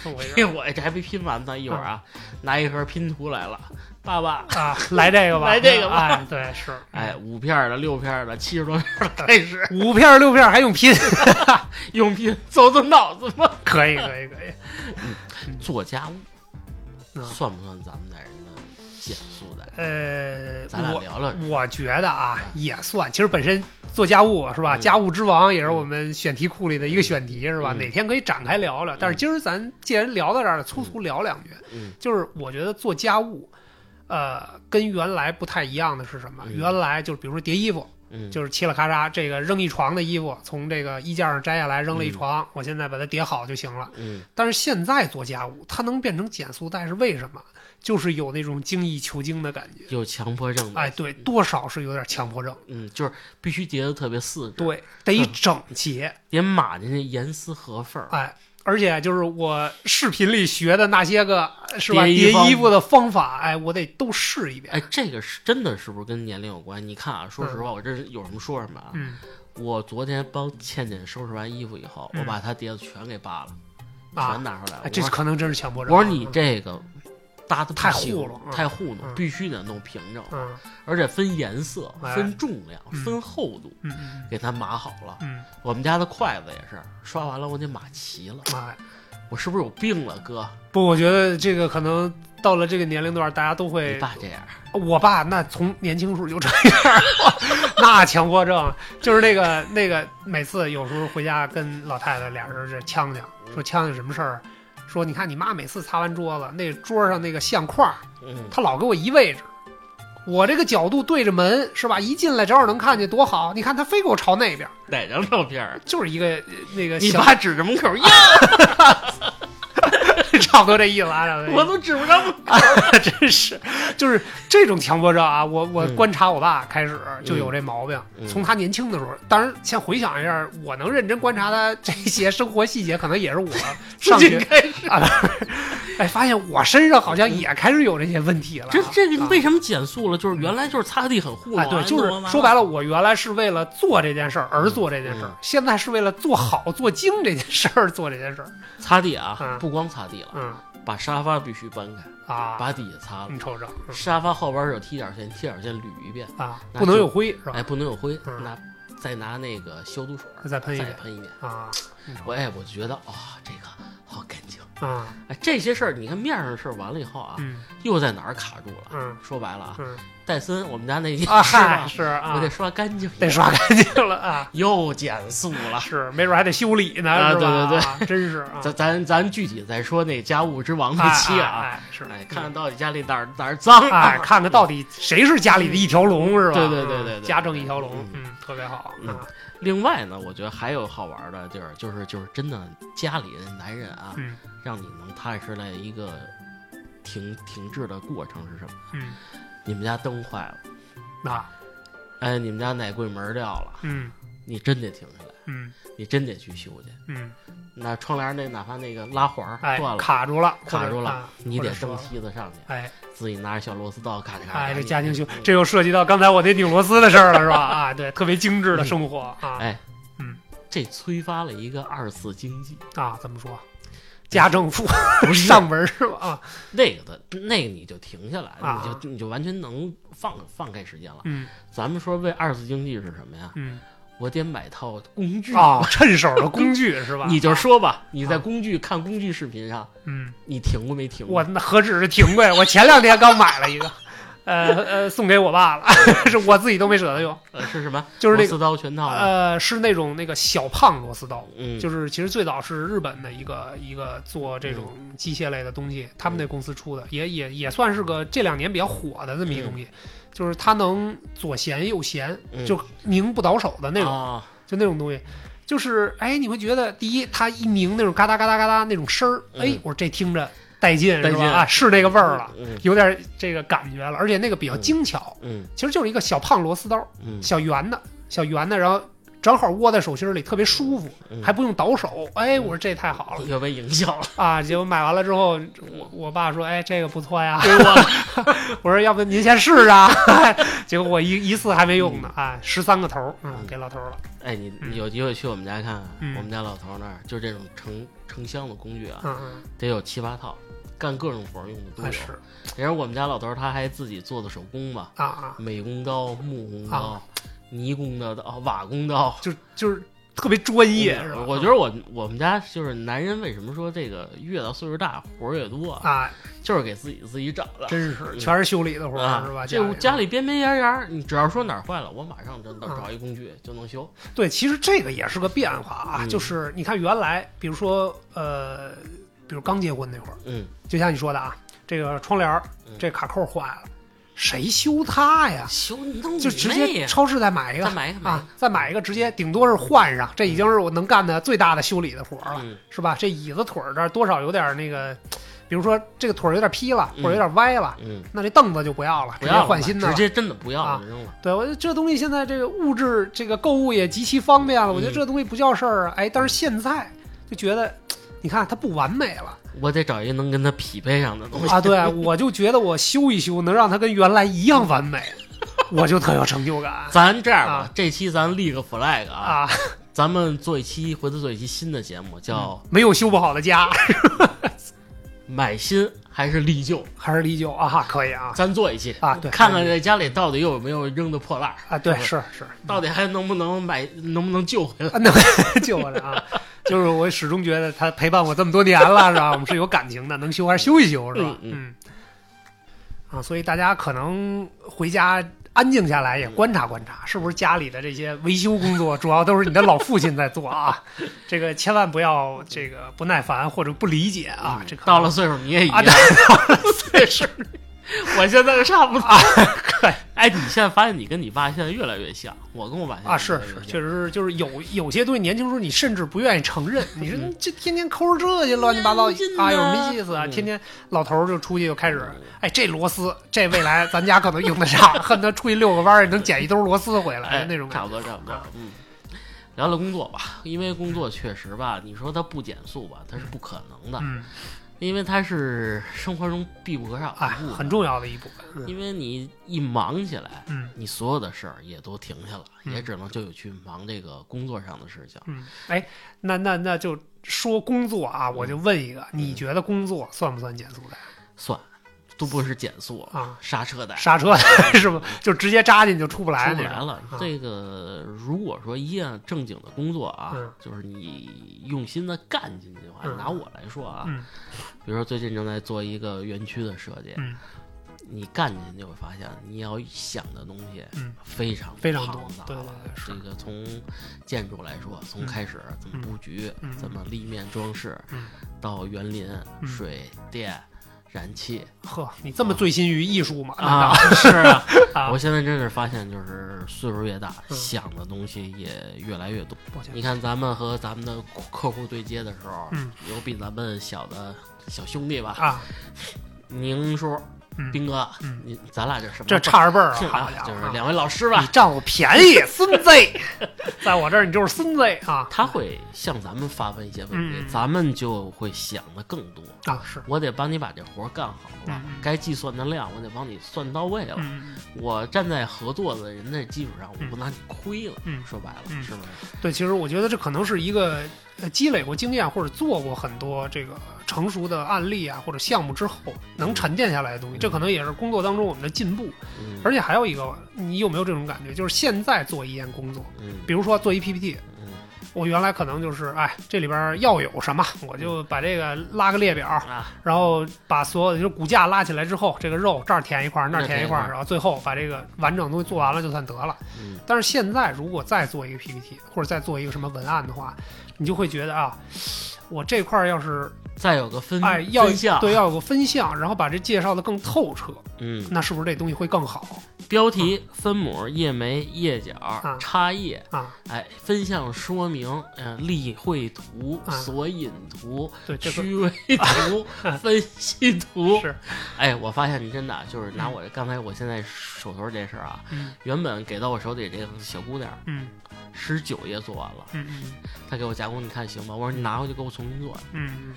[SPEAKER 1] 我这还没拼完呢，一会儿啊，拿一盒拼图来了，爸爸，
[SPEAKER 2] 啊，来这个吧，
[SPEAKER 1] 来这个吧
[SPEAKER 2] 哎，对，是，
[SPEAKER 1] 哎，五片的、六片的、七十多片的，开始
[SPEAKER 2] 五片六片还用拼，
[SPEAKER 1] 用拼走走脑子吧。
[SPEAKER 2] 可以，可以，可以，
[SPEAKER 1] 做家务
[SPEAKER 2] 嗯
[SPEAKER 1] 算不算咱们男人的减速的？
[SPEAKER 2] 呃，
[SPEAKER 1] 咱俩
[SPEAKER 2] 我
[SPEAKER 1] 聊聊。
[SPEAKER 2] 我觉得啊，也算。其实本身做家务是吧？
[SPEAKER 1] 嗯
[SPEAKER 2] 家务之王也是我们选题库里的一个选题是吧？
[SPEAKER 1] 嗯
[SPEAKER 2] 哪天可以展开聊聊。但是今儿咱既然聊到这儿了，粗粗聊两句。
[SPEAKER 1] 嗯
[SPEAKER 2] 就是我觉得做家务，呃，跟原来不太一样的是什么？
[SPEAKER 1] 嗯
[SPEAKER 2] 原来就是比如说叠衣服，
[SPEAKER 1] 嗯，
[SPEAKER 2] 就是嘁了咔嚓，这个扔一床的衣服从这个衣架上摘下来扔了一
[SPEAKER 1] 嗯
[SPEAKER 2] 床，我现在把它叠好就行了。
[SPEAKER 1] 嗯
[SPEAKER 2] 但是现在做家务，它能变成减速带是为什么？就是有那种精益求精的感觉。
[SPEAKER 1] 有强迫症的，
[SPEAKER 2] 哎，对，多少是有点强迫症。
[SPEAKER 1] 嗯，就是必须叠的特别四肢，，
[SPEAKER 2] 对，得整洁。
[SPEAKER 1] 得码进去严丝合缝儿，
[SPEAKER 2] 哎，而且就是我视频里学的那些个是吧，
[SPEAKER 1] 叠衣
[SPEAKER 2] 服的方法，哎，我得都试一遍。
[SPEAKER 1] 哎，这个是真的是不是跟年龄有关？你看啊，说实话，我这是有什么说什么啊。
[SPEAKER 2] 嗯
[SPEAKER 1] 我昨天帮倩倩收拾完衣服以后，
[SPEAKER 2] 嗯
[SPEAKER 1] 我把她叠的全给扒了，
[SPEAKER 2] 啊
[SPEAKER 1] 全拿出来了。
[SPEAKER 2] 哎，这可能真是强迫症。
[SPEAKER 1] 我说你这个搭的
[SPEAKER 2] 太糊弄嗯
[SPEAKER 1] 太糊弄，
[SPEAKER 2] 嗯
[SPEAKER 1] 必须得弄平整，
[SPEAKER 2] 嗯
[SPEAKER 1] 而且分颜色、
[SPEAKER 2] 哎
[SPEAKER 1] 分重量、
[SPEAKER 2] 嗯
[SPEAKER 1] 分厚度，给它码好了。
[SPEAKER 2] 嗯
[SPEAKER 1] 我们家的筷子也是刷完了，我得码齐了。
[SPEAKER 2] 妈呀，
[SPEAKER 1] 我是不是有病了，哥？
[SPEAKER 2] 不，我觉得这个可能到了这个年龄段，大家都会
[SPEAKER 1] 你
[SPEAKER 2] 会。
[SPEAKER 1] 爸这样，
[SPEAKER 2] 我爸那从年轻时候就这样，那强迫症就是那个那个，每次有时候回家跟老太太俩人这呛呛，说呛呛什么事儿？说你看你妈每次擦完桌子，那桌上那个相框，
[SPEAKER 1] 嗯，
[SPEAKER 2] 她老给我移位置。我这个角度对着门是吧？一进来正好能看见，多好！你看她非给我朝那边，
[SPEAKER 1] 哪张照片？
[SPEAKER 2] 就是一个呃那个，
[SPEAKER 1] 你爸指着门口，呀，
[SPEAKER 2] 差不多这意思啊。
[SPEAKER 1] 我都指不着门。
[SPEAKER 2] 真是，就是这种强迫症啊！我我
[SPEAKER 1] 嗯
[SPEAKER 2] 观察我爸开始就有这毛病，
[SPEAKER 1] 嗯
[SPEAKER 2] 从他年轻的时候，当然先回想一下，我能认真观察他这些生活细节，可能也是我 上学
[SPEAKER 1] 开始，
[SPEAKER 2] 啊，哎，发现我身上好像也开始有这些问题了啊。
[SPEAKER 1] 这这个
[SPEAKER 2] 啊
[SPEAKER 1] 为什么减速了？就是原来就是擦地很糊弄，
[SPEAKER 2] 哎，对，就是说白了，我原来是为了做这件事儿而做这件事儿，
[SPEAKER 1] 嗯
[SPEAKER 2] 现在是为了做好做精这件事儿做这件事儿。
[SPEAKER 1] 擦地啊
[SPEAKER 2] 嗯，
[SPEAKER 1] 不光擦地了，
[SPEAKER 2] 嗯
[SPEAKER 1] 把沙发必须搬开，
[SPEAKER 2] 啊，
[SPEAKER 1] 把底下擦了
[SPEAKER 2] 你。瞅瞅嗯
[SPEAKER 1] 沙发后边有踢脚线，踢脚线捋一遍，
[SPEAKER 2] 啊，不能有灰是吧
[SPEAKER 1] 哎，？不能有灰，
[SPEAKER 2] 嗯
[SPEAKER 1] 拿再拿那个消毒水
[SPEAKER 2] 再喷一遍
[SPEAKER 1] 再喷一遍。
[SPEAKER 2] 啊，
[SPEAKER 1] 我哎，我就觉得啊，这个。
[SPEAKER 2] 啊，
[SPEAKER 1] 哎，这些事儿，你看面上的事儿完了以后啊，
[SPEAKER 2] 嗯
[SPEAKER 1] 又在哪儿卡住了？
[SPEAKER 2] 嗯
[SPEAKER 1] 说白了啊，
[SPEAKER 2] 嗯
[SPEAKER 1] 戴森，我们家那
[SPEAKER 2] 啊，
[SPEAKER 1] 是？
[SPEAKER 2] 是啊，
[SPEAKER 1] 我得刷干净，
[SPEAKER 2] 得刷，干净了啊。
[SPEAKER 1] 又减速了。
[SPEAKER 2] 是，没准还得修理呢，
[SPEAKER 1] 啊
[SPEAKER 2] 是吧？
[SPEAKER 1] 对对
[SPEAKER 2] 对，真是啊。
[SPEAKER 1] 咱咱咱具体再说那家务之王那
[SPEAKER 2] 哎
[SPEAKER 1] 期啊，
[SPEAKER 2] 哎哎是，
[SPEAKER 1] 哎，看看到底家里哪儿哪儿脏啊，
[SPEAKER 2] 哎，看看到底谁是家里的一条龙，是吧？
[SPEAKER 1] 对对对对对
[SPEAKER 2] 嗯家政一条龙
[SPEAKER 1] 嗯，
[SPEAKER 2] 嗯，特别好。
[SPEAKER 1] 嗯
[SPEAKER 2] 啊
[SPEAKER 1] 另外呢，我觉得还有好玩的地儿，就是就是真的家里的男人啊，
[SPEAKER 2] 嗯。
[SPEAKER 1] 让你能踏实的一个停停滞的过程是什么？
[SPEAKER 2] 嗯，
[SPEAKER 1] 你们家灯坏了，
[SPEAKER 2] 那。
[SPEAKER 1] 哎，你们家哪柜门掉了，
[SPEAKER 2] 嗯。
[SPEAKER 1] 你真得停下来，
[SPEAKER 2] 嗯
[SPEAKER 1] 你真得去修去。
[SPEAKER 2] 嗯，
[SPEAKER 1] 那窗帘那哪怕那个拉环断，了，
[SPEAKER 2] 卡住了，
[SPEAKER 1] 卡住了你得蹬梯子上去，
[SPEAKER 2] 哎
[SPEAKER 1] 自己拿着小螺丝刀咔嚓咔。
[SPEAKER 2] 哎，这家庭修
[SPEAKER 1] 嗯，
[SPEAKER 2] 这又涉及到刚才我那拧螺丝的事儿了，是吧？啊，对，特别精致的生活啊
[SPEAKER 1] 哎，
[SPEAKER 2] 嗯，
[SPEAKER 1] 这催发了一个二次经济，
[SPEAKER 2] 啊，怎么说？家政妇
[SPEAKER 1] 不是
[SPEAKER 2] 上门是吧？啊，
[SPEAKER 1] 那个的，那个你就停下来，
[SPEAKER 2] 啊
[SPEAKER 1] 你就你就完全能放放开时间了。
[SPEAKER 2] 嗯
[SPEAKER 1] 咱们说为二次经济是什么呀？
[SPEAKER 2] 嗯，
[SPEAKER 1] 我得买套工具
[SPEAKER 2] 啊，趁手的工具是吧？
[SPEAKER 1] 你就说吧，你在
[SPEAKER 2] 啊
[SPEAKER 1] 工具看工具视频上，
[SPEAKER 2] 嗯。
[SPEAKER 1] 你停过没停过？
[SPEAKER 2] 我那何止是停过呀，我前两天刚买了一个，呃呃，送给我爸了，是我自己都没舍得用，
[SPEAKER 1] 呃是什么？
[SPEAKER 2] 就是那个
[SPEAKER 1] 螺丝刀全套？
[SPEAKER 2] 呃，是那种那个小胖螺丝刀，
[SPEAKER 1] 嗯，
[SPEAKER 2] 就是其实最早是日本的一个一个做这种机械类的东西，他们那公司出的，也也也算是个这两年比较火的这么一个东西，就是它能左旋右旋，
[SPEAKER 1] 嗯。
[SPEAKER 2] 就拧不倒手的那种，
[SPEAKER 1] 啊。
[SPEAKER 2] 就那种东西。就是哎，你会觉得第一，它一拧那种嘎哒嘎哒嘎哒那种声儿，哎
[SPEAKER 1] 嗯，
[SPEAKER 2] 我说这听着带劲
[SPEAKER 1] 带劲。
[SPEAKER 2] 是吧？啊，是那个味儿了。
[SPEAKER 1] 嗯。
[SPEAKER 2] 有点这个感觉了，而且那个比较
[SPEAKER 1] 嗯。
[SPEAKER 2] 精巧，
[SPEAKER 1] 嗯。
[SPEAKER 2] 其实就是一个小胖螺丝刀，
[SPEAKER 1] 嗯。
[SPEAKER 2] 小圆的，小圆的，然后正好握在手心里，特别舒服，
[SPEAKER 1] 嗯，
[SPEAKER 2] 还不用倒手。哎，我说这太好了
[SPEAKER 1] 又被营销了，
[SPEAKER 2] 啊！结果买完了之后，我我爸说，哎，这个不错呀。
[SPEAKER 1] 给我
[SPEAKER 2] 我说要不您先试试啊？结果我一一次还没用呢，啊，十三个头儿，嗯，
[SPEAKER 1] 嗯
[SPEAKER 2] 给老头儿了，
[SPEAKER 1] 哎，你有机会去我们家看看，
[SPEAKER 2] 嗯
[SPEAKER 1] 我们家老头那儿就这种成成箱的工具啊，
[SPEAKER 2] 嗯嗯，
[SPEAKER 1] 得有七八套，干各种活儿用的都有。
[SPEAKER 2] 也是
[SPEAKER 1] 然后我们家老头儿他还自己做的手工嘛，
[SPEAKER 2] 啊啊，
[SPEAKER 1] 美工刀、木工刀
[SPEAKER 2] 啊、
[SPEAKER 1] 泥工的刀、瓦工刀。
[SPEAKER 2] 就就是特别专业，
[SPEAKER 1] 嗯
[SPEAKER 2] 是吧？
[SPEAKER 1] 我觉得我我们家就是男人，为什么说这个越到岁数大活儿越多啊？
[SPEAKER 2] 啊，
[SPEAKER 1] 就是给自己自己找的。
[SPEAKER 2] 真是全是修理的活
[SPEAKER 1] 啊
[SPEAKER 2] 儿，是吧？
[SPEAKER 1] 这家
[SPEAKER 2] 里
[SPEAKER 1] 里边边沿沿，你只要说哪儿坏了，我马上就
[SPEAKER 2] 啊
[SPEAKER 1] 找一工具就能修。
[SPEAKER 2] 对，其实这个也是个变化啊，
[SPEAKER 1] 嗯
[SPEAKER 2] 就是你看原来，比如说呃，比如刚结婚那会儿，
[SPEAKER 1] 嗯
[SPEAKER 2] 就像你说的啊，这个窗帘儿
[SPEAKER 1] 嗯
[SPEAKER 2] 这卡扣坏了，谁修它呀？
[SPEAKER 1] 修
[SPEAKER 2] 就直接超市再买一个
[SPEAKER 1] 再买一个买一
[SPEAKER 2] 啊，再买一个，直接顶多是换上，这已经是我能干的最大的修理的活儿了，
[SPEAKER 1] 嗯
[SPEAKER 2] 是吧？这椅子腿儿这儿多少有点那个，比如说这个腿儿有点劈了，
[SPEAKER 1] 嗯
[SPEAKER 2] 或者有点歪了，
[SPEAKER 1] 嗯，
[SPEAKER 2] 那这凳子就不要了，直接换新的。
[SPEAKER 1] 直接真的不要
[SPEAKER 2] 啊
[SPEAKER 1] 了，扔了。
[SPEAKER 2] 对，我觉得这东西现在这个物质这个购物也极其方便了，我觉得
[SPEAKER 1] 嗯
[SPEAKER 2] 这东西不叫事儿啊。哎，但是现在就觉得，你看它不完美了
[SPEAKER 1] 我得找一个能跟它匹配上的东西
[SPEAKER 2] 啊。对，我就觉得我修一修，能让它跟原来一样完美，我就特有成就感
[SPEAKER 1] 咱这样吧，
[SPEAKER 2] 啊
[SPEAKER 1] 这期咱立个 flag 啊，
[SPEAKER 2] 啊。
[SPEAKER 1] 咱们做一期，回头做一期新的节目，叫
[SPEAKER 2] 没有修不好的家，
[SPEAKER 1] 买新还是立旧，
[SPEAKER 2] 还是立旧啊，可以啊
[SPEAKER 1] 咱做一期
[SPEAKER 2] 啊，对，
[SPEAKER 1] 看看在家里到底有没有扔的破烂，
[SPEAKER 2] 啊，对，
[SPEAKER 1] 是
[SPEAKER 2] 是是，
[SPEAKER 1] 到底还能不能买，能不能救回来？
[SPEAKER 2] 啊，那 救回来啊！就是我始终觉得他陪伴我这么多年了，是吧？我们是有感情的，能修还是修一修，是吧？
[SPEAKER 1] 嗯
[SPEAKER 2] 嗯。啊，所以大家可能回家安静下来，也观察观察，是不是家里的这些维修工作，主要都是你的老父亲在做啊？这个千万不要这个不耐烦或者不理解啊！这个
[SPEAKER 1] 到了岁数你也一
[SPEAKER 2] 啊，
[SPEAKER 1] 样
[SPEAKER 2] 对，，到了岁数
[SPEAKER 1] 我现在差不多。哎，你现在发现你跟你爸现在越来越像，我跟我爸现在
[SPEAKER 2] 啊，是是，确实是，就是有有些东西，年轻时候你甚至不愿意承认。你说这天天抠着这些乱七八糟啊，有
[SPEAKER 1] 呐
[SPEAKER 2] 什么意思啊？
[SPEAKER 1] 嗯
[SPEAKER 2] 天天老头儿就出去就开始，哎，这螺丝，这未来咱家可能用得上，恨不得出去遛个弯儿也能捡一兜螺丝回来
[SPEAKER 1] 哎，
[SPEAKER 2] 那种感觉。
[SPEAKER 1] 差不多差不多
[SPEAKER 2] 啊，
[SPEAKER 1] 嗯。聊聊工作吧，因为工作确实吧，你说它不减速吧，它是不可能的，
[SPEAKER 2] 嗯，
[SPEAKER 1] 因为它是生活中必不可少的
[SPEAKER 2] 哎很重要的一部分。嗯
[SPEAKER 1] 因为你一忙起来，
[SPEAKER 2] 嗯
[SPEAKER 1] 你所有的事儿也都停下了，
[SPEAKER 2] 嗯
[SPEAKER 1] 也只能就有去忙这个工作上的事情。
[SPEAKER 2] 嗯，哎，那那那就说工作啊，我就问一个，你觉得工作算不算减速带
[SPEAKER 1] 算，都不是减速，
[SPEAKER 2] 啊？
[SPEAKER 1] 刹车带。
[SPEAKER 2] 刹车带 是吗？就直接扎进就出不来，
[SPEAKER 1] 出不来了
[SPEAKER 2] 啊。
[SPEAKER 1] 这个如果说一样正经的工作啊，
[SPEAKER 2] 嗯
[SPEAKER 1] 就是你用心的干进去的话，
[SPEAKER 2] 嗯
[SPEAKER 1] 拿我来说啊，
[SPEAKER 2] 嗯
[SPEAKER 1] 比如说最近正在做一个园区的设计，
[SPEAKER 2] 嗯
[SPEAKER 1] 你干进去就会发现，你要想的东西
[SPEAKER 2] 嗯
[SPEAKER 1] 非常
[SPEAKER 2] 非常多
[SPEAKER 1] 庞杂
[SPEAKER 2] 对对
[SPEAKER 1] 了
[SPEAKER 2] 是
[SPEAKER 1] 这个从建筑来说，从
[SPEAKER 2] 嗯
[SPEAKER 1] 开始怎么布局，怎么立面装饰，
[SPEAKER 2] 嗯，
[SPEAKER 1] 到园林、
[SPEAKER 2] 嗯
[SPEAKER 1] 水电、燃气
[SPEAKER 2] 呵，你这么醉心于艺术吗？
[SPEAKER 1] 啊，是啊，
[SPEAKER 2] 啊。
[SPEAKER 1] 我现在真是发现，就是岁数越大，
[SPEAKER 2] 嗯。
[SPEAKER 1] 想的东西也越来越多。
[SPEAKER 2] 抱歉
[SPEAKER 1] 你看，咱们和咱们的客户对接的时候，
[SPEAKER 2] 嗯。
[SPEAKER 1] 有比咱们小的小兄弟吧，
[SPEAKER 2] 啊，
[SPEAKER 1] 宁叔、
[SPEAKER 2] 嗯，
[SPEAKER 1] 斌哥，
[SPEAKER 2] 嗯。
[SPEAKER 1] 你咱俩这什么
[SPEAKER 2] 这？差着辈儿啊，
[SPEAKER 1] 是
[SPEAKER 2] 好家伙，
[SPEAKER 1] 啊。就是两位老师吧，
[SPEAKER 2] 你占我便宜，孙子，在我这儿你就是孙子啊
[SPEAKER 1] 他会向咱们发问一些问题，
[SPEAKER 2] 嗯
[SPEAKER 1] 咱们就会想的更多。
[SPEAKER 2] 啊是，
[SPEAKER 1] 我得帮你把这活儿干好了，该计算的量我得帮你算到位了。
[SPEAKER 2] 嗯，
[SPEAKER 1] 我站在合作的人的基础上，我
[SPEAKER 2] 嗯
[SPEAKER 1] 不拿你亏了。
[SPEAKER 2] 嗯
[SPEAKER 1] 说白了，
[SPEAKER 2] 嗯
[SPEAKER 1] 是不是？
[SPEAKER 2] 对，其实我觉得这可能是一个呃积累过经验或者做过很多这个成熟的案例啊或者项目之后能沉淀下来的东西，这可能也是工作当中我们的进步。
[SPEAKER 1] 嗯，
[SPEAKER 2] 而且还有一个，你有没有这种感觉？就是现在做一件工作，
[SPEAKER 1] 嗯。
[SPEAKER 2] 比如说做一 PPT，
[SPEAKER 1] 嗯。
[SPEAKER 2] 我原来可能就是，哎，这里边要有什么，我就把这个拉个列表，
[SPEAKER 1] 啊，
[SPEAKER 2] 然后把所有的就是骨架拉起来之后，这个肉这儿填一块儿，那儿
[SPEAKER 1] 填一块
[SPEAKER 2] 然后最后把这个完整的东西做完了就算得了。
[SPEAKER 1] 嗯。
[SPEAKER 2] 但是现在如果再做一个 PPT 或者再做一个什么文案的话，你就会觉得啊，我这块儿要是
[SPEAKER 1] 再有个分
[SPEAKER 2] 哎要
[SPEAKER 1] 分项，
[SPEAKER 2] 对要有个分项，然后把这介绍的更透彻，
[SPEAKER 1] 嗯，
[SPEAKER 2] 那是不是这东西会更好？
[SPEAKER 1] 标题、分母、页眉、页角、插页，
[SPEAKER 2] 啊？
[SPEAKER 1] 哎，分项说明，呃，例会图、
[SPEAKER 2] 啊。
[SPEAKER 1] 索引图、
[SPEAKER 2] 对，这个
[SPEAKER 1] 虚伪图、分析图。
[SPEAKER 2] 是。
[SPEAKER 1] 哎，我发现你真的就是拿我刚才我现在手头这事儿啊，
[SPEAKER 2] 嗯。
[SPEAKER 1] 原本给到我手里这个小姑娘
[SPEAKER 2] 嗯。
[SPEAKER 1] 十九页做完了，
[SPEAKER 2] 嗯嗯
[SPEAKER 1] 她给我加工，你看行吗？我说你拿回去给我重新做。
[SPEAKER 2] 嗯嗯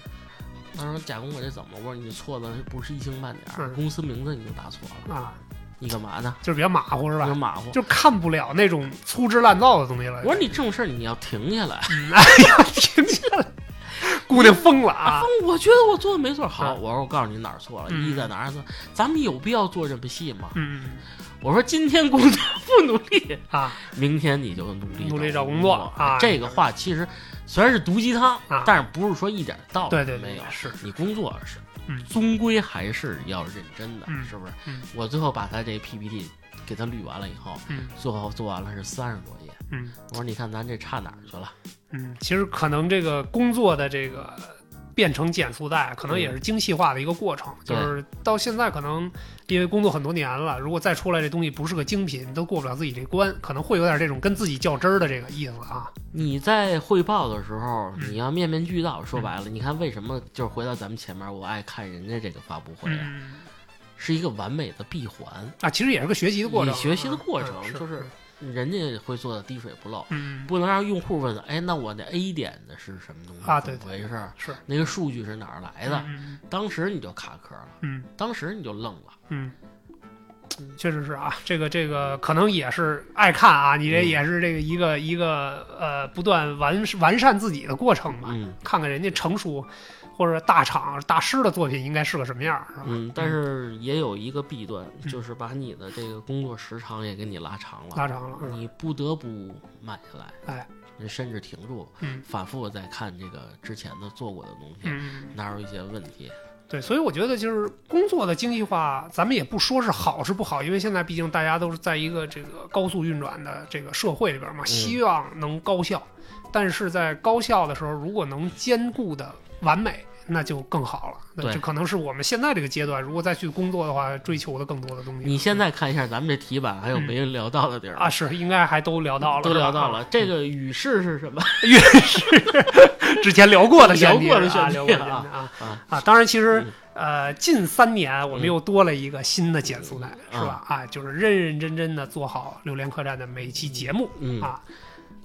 [SPEAKER 1] 她说贾工我这怎么？我说你错的不是一星半点公司名字你就打错了，
[SPEAKER 2] 嗯啊，
[SPEAKER 1] 你干嘛呢？
[SPEAKER 2] 就是比较马虎是吧？
[SPEAKER 1] 马虎。
[SPEAKER 2] 就看不了那种粗制滥造的东西了。
[SPEAKER 1] 我说你这种事儿你要停下来。
[SPEAKER 2] 嗯，哎呀，听见了，姑娘疯了啊！
[SPEAKER 1] 疯，我觉得我做的没错。好，
[SPEAKER 2] 嗯
[SPEAKER 1] 我说我告诉你哪儿错了，
[SPEAKER 2] 嗯
[SPEAKER 1] 一在哪儿？咱们有必要做这部戏吗？
[SPEAKER 2] 嗯
[SPEAKER 1] 我说今天工作不努力，
[SPEAKER 2] 啊，
[SPEAKER 1] 明天你就努力
[SPEAKER 2] 努力找
[SPEAKER 1] 找
[SPEAKER 2] 工作啊
[SPEAKER 1] 这个话其实虽然是毒鸡汤
[SPEAKER 2] 啊，
[SPEAKER 1] 但是不是说一点道理
[SPEAKER 2] 对对对
[SPEAKER 1] 没有。
[SPEAKER 2] 是
[SPEAKER 1] 你工作是
[SPEAKER 2] 嗯
[SPEAKER 1] 终归还是要认真的，
[SPEAKER 2] 嗯
[SPEAKER 1] 是不是
[SPEAKER 2] 嗯？
[SPEAKER 1] 我最后把他这 PPT 给他捋完了以后，
[SPEAKER 2] 嗯
[SPEAKER 1] 最后做完了是三十多页。
[SPEAKER 2] 嗯
[SPEAKER 1] 我说你看咱这差哪儿去了？
[SPEAKER 2] 嗯，其实可能这个工作的这个变成减速带，可能也是精细化的一个过程。
[SPEAKER 1] 对
[SPEAKER 2] 就是到现在，可能因为工作很多年了，如果再出来这东西不是个精品，都过不了自己这关，可能会有点这种跟自己较真儿的这个意思啊。
[SPEAKER 1] 你在汇报的时候，
[SPEAKER 2] 嗯
[SPEAKER 1] 你要面面俱到。说白了，你看为什么就是回到咱们前面，我爱看人家这个发布会啊，
[SPEAKER 2] 嗯
[SPEAKER 1] 是一个完美的闭环，
[SPEAKER 2] 啊，其实也是个学习的过程，
[SPEAKER 1] 你学习的过程
[SPEAKER 2] 嗯
[SPEAKER 1] 就是人家会做的滴水不漏，
[SPEAKER 2] 嗯
[SPEAKER 1] 不能让用户问，哎，那我那 A 点的是什么东西？
[SPEAKER 2] 啊
[SPEAKER 1] 怎么回事儿？
[SPEAKER 2] 是
[SPEAKER 1] 那个数据是哪儿来的？
[SPEAKER 2] 嗯
[SPEAKER 1] 当时你就卡壳了，
[SPEAKER 2] 嗯
[SPEAKER 1] 当时你就愣了。
[SPEAKER 2] 嗯。确实是啊，这个这个可能也是爱看啊，你这
[SPEAKER 1] 嗯
[SPEAKER 2] 也是这个一个一个呃不断完完善自己的过程嘛。
[SPEAKER 1] 嗯
[SPEAKER 2] 看看人家成熟或者大厂大师的作品应该是个什么样儿，是吧？
[SPEAKER 1] 嗯，但是也有一个弊端，
[SPEAKER 2] 嗯。
[SPEAKER 1] 就是把你的这个工作时长也给你拉长了，
[SPEAKER 2] 拉长了，
[SPEAKER 1] 你不得不慢下来，
[SPEAKER 2] 哎，
[SPEAKER 1] 你甚至停住，
[SPEAKER 2] 嗯。
[SPEAKER 1] 反复在看这个之前的做过的东西，
[SPEAKER 2] 嗯，
[SPEAKER 1] 哪有一些问题？
[SPEAKER 2] 对，所以我觉得就是工作的精细化，咱们也不说是好是不好，因为现在毕竟大家都是在一个这个高速运转的这个社会里边嘛，希望能高效，但是在高效的时候，如果能兼顾的完美。那就更好了，那
[SPEAKER 1] 对
[SPEAKER 2] 这可能是我们现在这个阶段，如果再去工作的话，追求的更多的东西。
[SPEAKER 1] 你现在看一下咱们这题板，还有没聊到的地儿
[SPEAKER 2] 啊，是应该还都聊到了，
[SPEAKER 1] 都聊到了。这个语势是什么？
[SPEAKER 2] 越是之前聊过的选题
[SPEAKER 1] 聊过的
[SPEAKER 2] 啊，聊过的选题
[SPEAKER 1] 啊
[SPEAKER 2] 啊
[SPEAKER 1] 啊
[SPEAKER 2] 啊！当然，其实
[SPEAKER 1] 嗯
[SPEAKER 2] 呃，近三年我们又多了一个新的减速带，
[SPEAKER 1] 嗯
[SPEAKER 2] 是吧？啊，就是认认真真的做好《榴莲客栈》的每一期节目
[SPEAKER 1] 嗯，
[SPEAKER 2] 啊。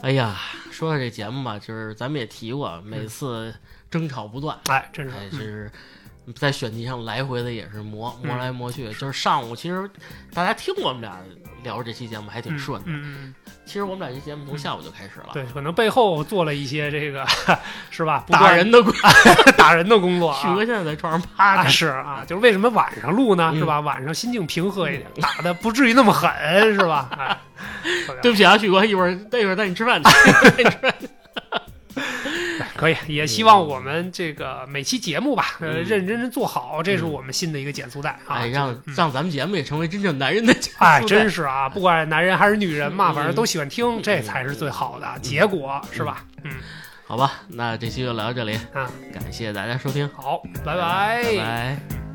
[SPEAKER 1] 哎呀，说到这节目吧，就是咱们也提过，每次争吵不断，
[SPEAKER 2] 哎，真是
[SPEAKER 1] 哎，
[SPEAKER 2] 嗯
[SPEAKER 1] 是在选题上来回的也是磨磨
[SPEAKER 2] 嗯
[SPEAKER 1] 来磨去。就是上午，其实大家听我们俩聊这期节目还挺顺的。
[SPEAKER 2] 嗯
[SPEAKER 1] 其实我们俩这节目从下午就开始了，
[SPEAKER 2] 对，可能背后做了一些这个 是吧？
[SPEAKER 1] 打人的工。
[SPEAKER 2] 打人的工作啊。
[SPEAKER 1] 许哥现在在床上趴
[SPEAKER 2] 啊，
[SPEAKER 1] 着，
[SPEAKER 2] 是啊，就是为什么晚上录呢？
[SPEAKER 1] 嗯
[SPEAKER 2] 是吧？晚上心境平和一点，打的不至于那么狠，是吧？
[SPEAKER 1] 对不起啊，许哥，一会儿一会儿带你吃饭去。带你吃饭去
[SPEAKER 2] 可以，也希望我们这个每期节目吧，呃，
[SPEAKER 1] 嗯。
[SPEAKER 2] 认认真真做好，这是我们新的一个减速带啊。
[SPEAKER 1] 哎，让
[SPEAKER 2] 嗯。
[SPEAKER 1] 让咱们节目也成为真正男人的。
[SPEAKER 2] 哎，真是啊，不管男人还是女人嘛，
[SPEAKER 1] 嗯。
[SPEAKER 2] 反正都喜欢听，这才是最好的结果，是吧？嗯，
[SPEAKER 1] 好吧，那这期就聊到这里，
[SPEAKER 2] 啊，
[SPEAKER 1] 感谢大家收听，
[SPEAKER 2] 好，拜。
[SPEAKER 1] 拜拜。